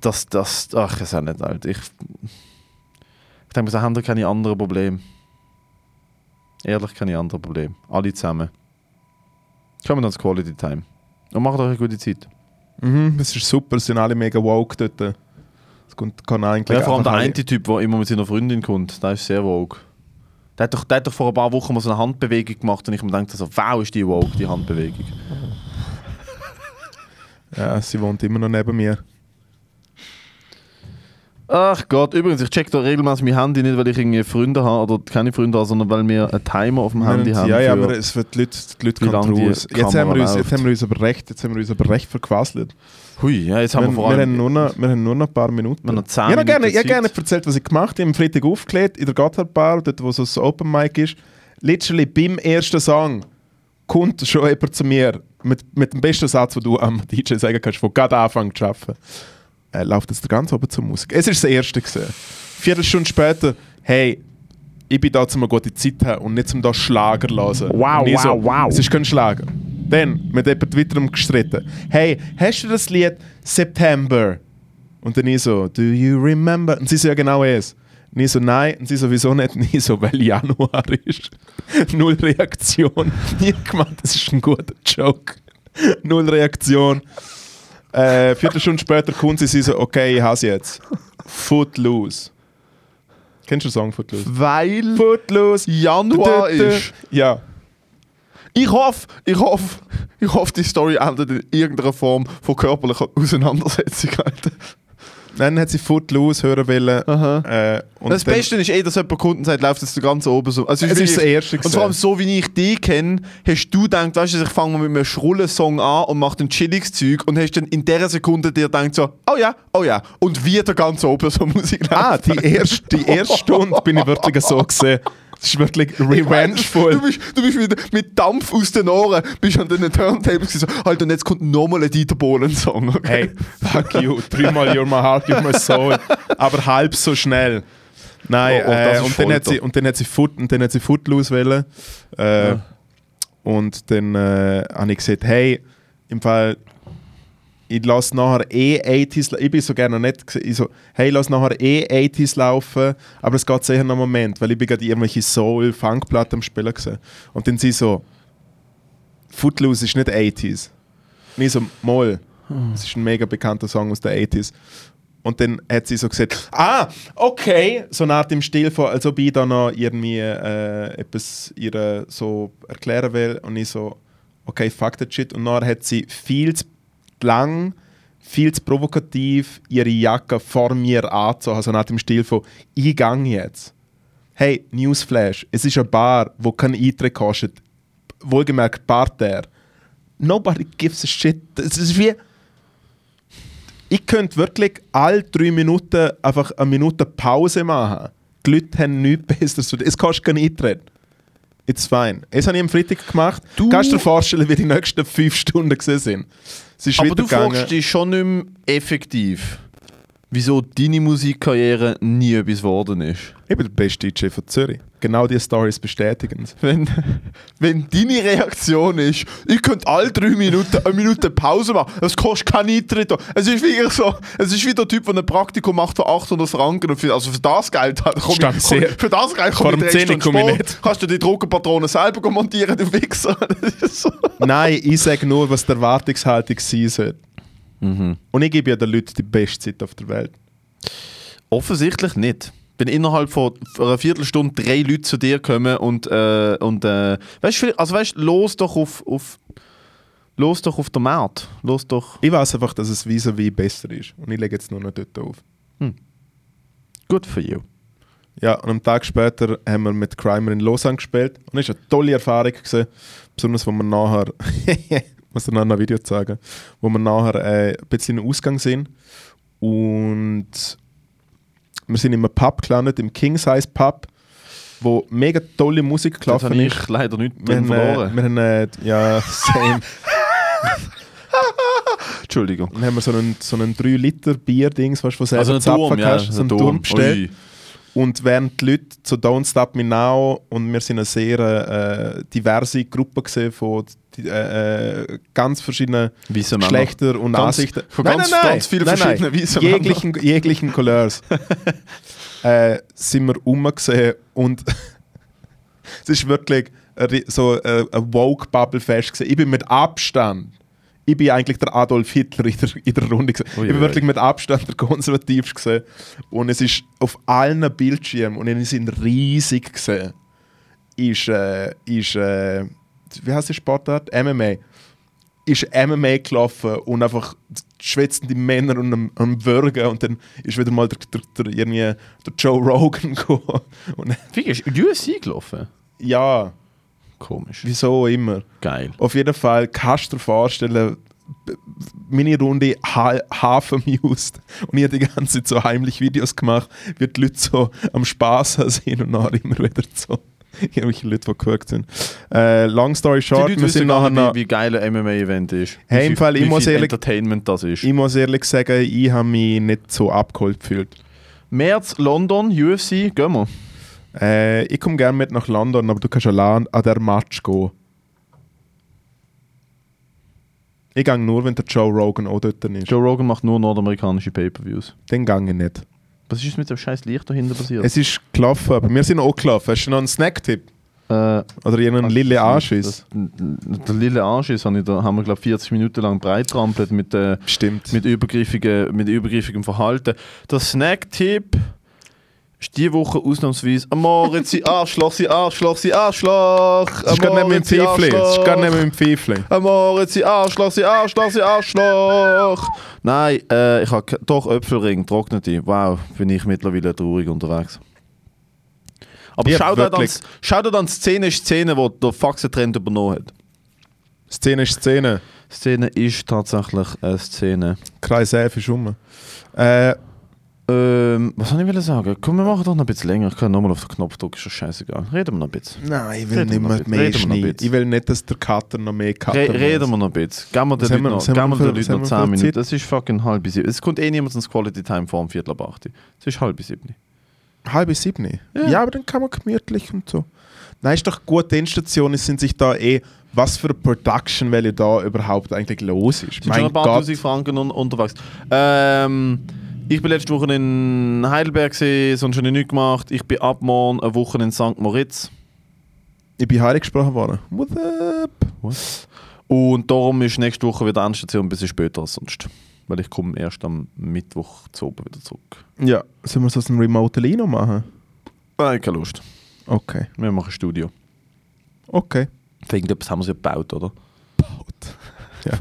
das, das, ach, ich weiß auch nicht, Alter. Ich, ich denke, da haben wir keine anderen Probleme. Ehrlich, keine anderen Probleme. Alle zusammen. Kommen dann ins Quality Time. Und macht euch eine gute Zeit. Mhm, das ist super, es sind alle mega woke dort. Es kann eigentlich Ja, vor allem der eine Typ, der immer mit seiner Freundin kommt, der ist sehr woke. Der hat, doch, der hat doch vor ein paar Wochen mal so eine Handbewegung gemacht und ich mir dachte so, wow, ist die woke, die Handbewegung. Ja, sie wohnt immer noch neben mir. Ach Gott, übrigens, ich check da regelmäßig mein Handy nicht, weil ich irgendwie Freunde habe oder keine Freunde habe, sondern weil wir einen Timer auf dem Handy Wir- haben. ja, ja, aber es wird die Leute, die Leute die. Jetzt haben, wir uns, jetzt haben wir uns aber recht, jetzt haben wir uns aber recht verquasselt. Hui, ja, jetzt haben Wir, wir vor wir, allem... haben nur noch, wir haben nur noch ein paar Minuten. Wir haben noch 10 ich habe gerne, ich habe gerne erzählt, was ich gemacht habe. Ich habe am Freitag aufgelegt in der Gotthardbar, dort wo so ein Open Mic ist. Literally beim ersten Song kommt schon jemand zu mir mit, mit dem besten Satz, den du am DJ sagen kannst, von gerade anfangen zu arbeiten. Äh, läuft jetzt ganz oben zur Musik. Es ist das erste gesehen. Viertelstunde später, hey, ich bin da, um eine gute Zeit zu haben und nicht um da Schlager zu hören. Wow, Und ich wow, wow. Es ist kein Schlager. Dann, mit jemand weiterem gestritten. Hey, hast du das Lied September? Und dann ich so, do you remember? Und sie so, ja genau es. Und ich so, nein. Und sie so, wieso nicht? Ich so, weil Januar ist. Null Reaktion. Ich gemeint, das ist ein guter Joke. Null Reaktion. Äh, Viertelstunde später kommt sie, sie so, okay, ich hasse jetzt. Footloose. Kennst du den Song Footloose? Weil Footloose. Januar ist. Ja. Ich hoffe, ich hoffe, ich hoffe, die Story endet in irgendeiner Form von körperlicher Auseinandersetzung. Alter. Dann hat sie Footloose hören wollen. Aha. Äh, und das Beste ist eh, dass jemand Kunden sagt, läuft jetzt ganz oben so. Also Es ist das wirklich- erste Und vor allem so wie ich dich kenne, hast du gedacht, weißt du, ich fange mal mit einem schrullen Song an und mache ein chilliges Zeug und hast dann in dieser Sekunde dir gedacht so, oh ja, oh ja. Und wieder ganz oben so Musik läuft. Ah, die erste, die erste Stunde bin ich wirklich so gesehen. Es ist wirklich Du revengeful. bist, du bist wieder mit Dampf aus den Ohren, bist an den Turntables so, halt und jetzt kommt nochmal ein Dieter Bohlen-Song. Okay? Hey, fuck you. Dreimal You're my heart, you're my soul. Aber halb so schnell. Nein, Oh, oh, das äh, und, dann sie, und dann hat sie Foot, und dann hat sie Footloose wollen. Äh, Ja. Und dann äh, habe ich gesagt, hey, im Fall, ich lasse nachher eh 80s, la- ich bin so gerne nicht, ich so, hey, lass nachher eh 80s laufen, aber es geht sicher noch einen Moment, weil ich bin gerade irgendwelche Soul-Funkplatten am Spielen gesehen. Und dann sie so, Footloose ist nicht 80s. Und ich so, moll, das ist ein mega bekannter Song aus den 80s. Und dann hat sie so gesagt, ah, okay, so nach dem Stil von, als ob ich da noch irgendwie äh, etwas ihr so erklären will. Und ich so, okay, fuck that shit. Und dann hat sie viel zu lang, viel zu provokativ ihre Jacke vor mir angezogen, also nach dem Stil von, ich gang jetzt. Hey, Newsflash, es ist eine Bar, wo kein Eintritt kostet. Wohlgemerkt, Parterre. Nobody gives a shit. Es ist wie... Ich könnte wirklich alle drei Minuten einfach eine Minute Pause machen. Die Leute haben nichts Besseres zu tun. Es kostet keinen Eintritt. It's fine. Das habe ich am Freitag gemacht. Du- Kannst du dir vorstellen, wie die nächsten fünf Stunden gesehen sind? Aber du weitergegangen. fragst dich schon nicht mehr effektiv, wieso deine Musikkarriere nie etwas geworden ist. Ich bin der beste DJ von Zürich. Genau diese Stories bestätigen es. Wenn, wenn deine Reaktion ist, ich könnte alle drei Minuten eine Minute Pause machen, das kostet keinen Eintritt. Es ist wirklich so, es ist wie der Typ, der ein Praktikum macht für 800 Franken und für, also für das Geld komm komm, für das Geld komm ich drei 10 Stunden komme ich nicht. kannst du die Druckerpatronen selber montieren, du Wichser. So. Nein, ich sage nur, was die Erwartungshaltung sein soll. Mhm. Und ich gebe ja den Leuten die beste Zeit auf der Welt. Offensichtlich nicht. Wenn innerhalb von einer Viertelstunde drei Leute zu dir kommen und, äh, und äh, weißt du, also weißt, los doch auf, auf los doch auf den Markt. Los doch. Ich weiß einfach, dass es vis-à-vis besser ist. Und ich lege jetzt nur noch dort auf. Good for you. Ja, und am Tag später haben wir mit Crimer in Lausanne gespielt. Und es war eine tolle Erfahrung. Gewesen. Besonders, wo wir nachher, ich muss dir noch ein Video zeigen, wo wir nachher äh, ein bisschen im Ausgang sind. Und wir sind in einem Pub gelandet, im King Size Pub, wo mega tolle Musik Das gelaufen habe ist. ich leider nicht Wir haben, verloren. äh, wir haben äh, ja, same. Entschuldigung. Dann haben wir so einen, so einen 3-Liter-Bier-Dings, weißt du, was du Also selber Turm, zapfen ja. kannst. So einen Turm bestellt. Und während die Leute zu Don't Stop Me Now und wir sind eine sehr äh, diverse Gruppe gesehen von die, äh, äh, ganz verschiedene Weisse Männer. Geschlechter und Ganz- Ansichten. von ganz- ganz vielen verschiedenen weißen Männern. jeglichen, jeglichen Couleurs. äh, sind wir rumgesehen und es ist wirklich so äh, ein Woke-Bubble-Fest gewesen. Ich bin mit Abstand, ich bin eigentlich der Adolf Hitler in der, in der Runde gewesen. Ui, ich bin wirklich mit Abstand der Konservativste gesehen und es ist auf allen Bildschirmen und die sind riesig gesehen. Ist, äh, ist äh, wie heißt die Sportart? MMA ist MMA gelaufen und einfach schwätzende Männer und am, am Würgen und dann ist wieder mal der, der, der, irgendwie der Joe Rogan gekommen. Und Wie ist UFC gelaufen? ja, Komisch. wieso immer. Geil. Auf jeden Fall kannst du dir vorstellen, meine Runde ha- half amused und ich habe die ganze Zeit so heimlich Videos gemacht, wie die Leute so am Spaß sind und nachher immer wieder so irgendwelche Leute, die gehört sind. Äh, long story short, wir sind nachher noch, wie, wie geil ein MMA-Event ist. Hey, Wie im Fall, ich muss ehrlich- Entertainment das ist. ich muss ehrlich sagen, ich habe mich nicht so abgeholt gefühlt. März, London, UFC, gehen wir. Äh, ich komme gerne mit nach London, aber du kannst allein an der Match gehen. Ich gehe nur, wenn der Joe Rogan auch dort ist. Joe Rogan macht nur nordamerikanische Pay-Per-Views. Den gehe ich nicht. Was ist mit dem scheiß Licht dahinter passiert? Es ist gelaufen, aber wir sind auch gelaufen. Hast du noch einen Snacktipp? äh, Oder irgendeinen Lille Anschiss? Der Lille Anschiss habe ich da, haben wir, glaube 40 Minuten lang breit trampelt mit, äh, Stimmt. mit, mit übergriffigem Verhalten. Der Snack-Tipp ist diese Woche ausnahmsweise «Am Moritz, sie Arschloch, sie Arschloch, sie Arschloch!» Es ist gar nicht mit dem Pfeifli. Es ist gar nicht mit dem Pfeifli. Am Moritz, sie Arschloch, sie Arschloch, sie Arschloch! Nein, äh, ich habe doch Äpfelring, trocknete. Wow, bin ich mittlerweile traurig unterwegs. Aber Ja, schau dir dann, schau dir dann die Szene, Szene, wo der Faxentrend übernommen hat. Szene ist Szene. Szene ist tatsächlich eine Szene. Kreis F ist rum. Äh, Ähm, was soll ich will sagen? Komm, wir machen doch noch ein bisschen länger. Ich kann nochmal auf den Knopf drücken, ist doch scheißegal. Reden wir noch ein bisschen. nein, ich will Reden nicht mehr mehr schneiden. Ich will nicht, dass der Cutter noch mehr Cutter Re reden wir noch ein bisschen. Geben wir den Leuten noch, wir wir den Leuten noch wir 10 für Minuten. Zeit? Das ist fucking halb sieben. Es kommt eh niemand ins Quality Time vor um Viertel ab acht. Es ist halb sieben. Halbe sieben. Ja. Ja. aber dann kann man gemütlich und so. Nein, ist doch gut, die Endstationen sind sich da eh, was für eine Production Value da überhaupt eigentlich los ist. sind schon ein paar tausend Franken un unterwegs. Ähm, ich bin letzte Woche in Heidelberg, gewesen, sonst habe ich nichts gemacht. Ich bin ab morgen eine Woche in St. Moritz. Ich bin heilig gesprochen worden. What up? Und darum ist nächste Woche wieder Endstation ein bisschen später als sonst. Weil ich komme erst am Mittwoch zu oben wieder zurück. Ja, sollen wir so ein Remote Lino machen? Nein, keine Lust. Okay. Wir machen Studio. Okay. Wegen etwas haben wir ja gebaut, oder? Ja.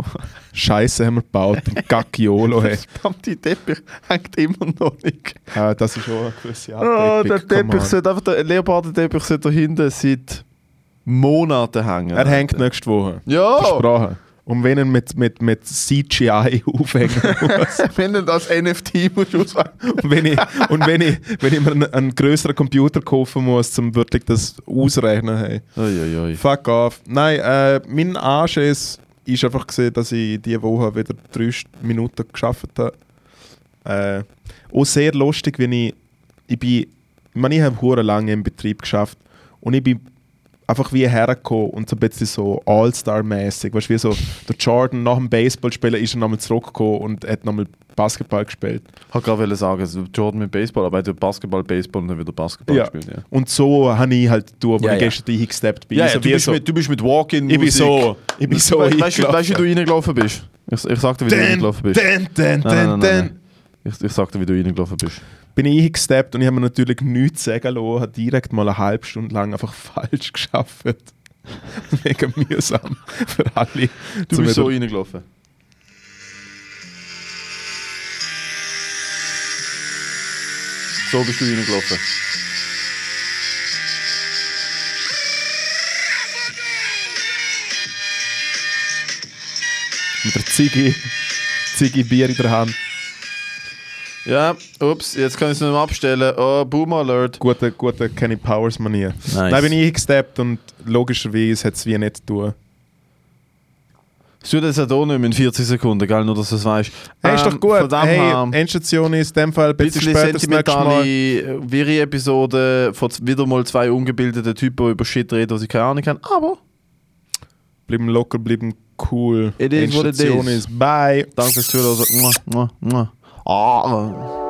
Scheiße haben wir gebaut. Gacchiolo. Hey. Verdammte Teppich hängt immer noch nicht. Äh, das ist schon eine gewisse Art Oh, der Teppich sollte einfach, der Leopardenteppich sollte da hinten seit Monaten hängen. Er hängt nächste Woche. Ja! Versprochen. Und wenn er mit, mit, mit CGI aufhängen muss. Wenn du das NFT auswählen. und wenn ich, und wenn ich, wenn ich mir einen, einen größeren Computer kaufen muss, um wirklich das ausrechnen, hey. Fuck off. Nein, äh, mein Anschiss ist einfach gesehen, dass ich diese Woche wieder drei Minuten geschafft habe. Äh, auch sehr lustig, wenn ich, ich bin, ich meine, ich habe lange im Betrieb geschafft und ich bin einfach wie hergekommen und so ein bisschen so All-Star-mäßig, weißt du, wie so der Jordan nach dem Baseballspielen ist er nochmal zurückgekommen und hat nochmal Basketball gespielt. Ich wollte gerade sagen, also Jordan mit Baseball, aber er hat Basketball, Baseball und dann wieder Basketball Ja. gespielt. Ja. Und so habe ich halt durch, wo Ja, ich ja. gestern eingesteppt bin. Ja, so ja, du, bist so, mit, du bist mit Walk-In ich bin so, ich bin so weißt, du, weißt du, wie du reingelaufen bist? Ich, ich sag dir, wie du reingelaufen bist. dun, nein, dun. nein. Ich, ich sag dir, wie du reingelaufen bist. Bin ich eingesteppt und ich habe mir natürlich nichts sagen lassen, habe direkt mal eine halbe Stunde lang einfach falsch geschafft. Mega mühsam für alle. Du bist so reingelaufen. So bist du reingelaufen. mit der Ziggy, Ziggy Bier in der Hand. Ja, ups, jetzt kann ich es nicht mehr abstellen. Oh, Boom Alert. Gute, gute Kenny Powers Manier. Nice. Nein, bin ich eingesteppt und logischerweise hat es wie nicht tun. Es tut jetzt auch hier nicht mehr in 40 Sekunden, gell? Nur, dass du es weißt. Hey, ist doch gut. Von dem Hey, her, Endstation ist in dem Fall ein bisschen bisschen später das nächste Mal. sentimentale Viri-Episode von wieder mal zwei ungebildeten Typen, die über Shit reden, die sie keine Ahnung haben. Aber Bleiben locker, bleiben cool. It is what it Endstation is. ist. Bye. Danke fürs Zuhören. 啊嗯。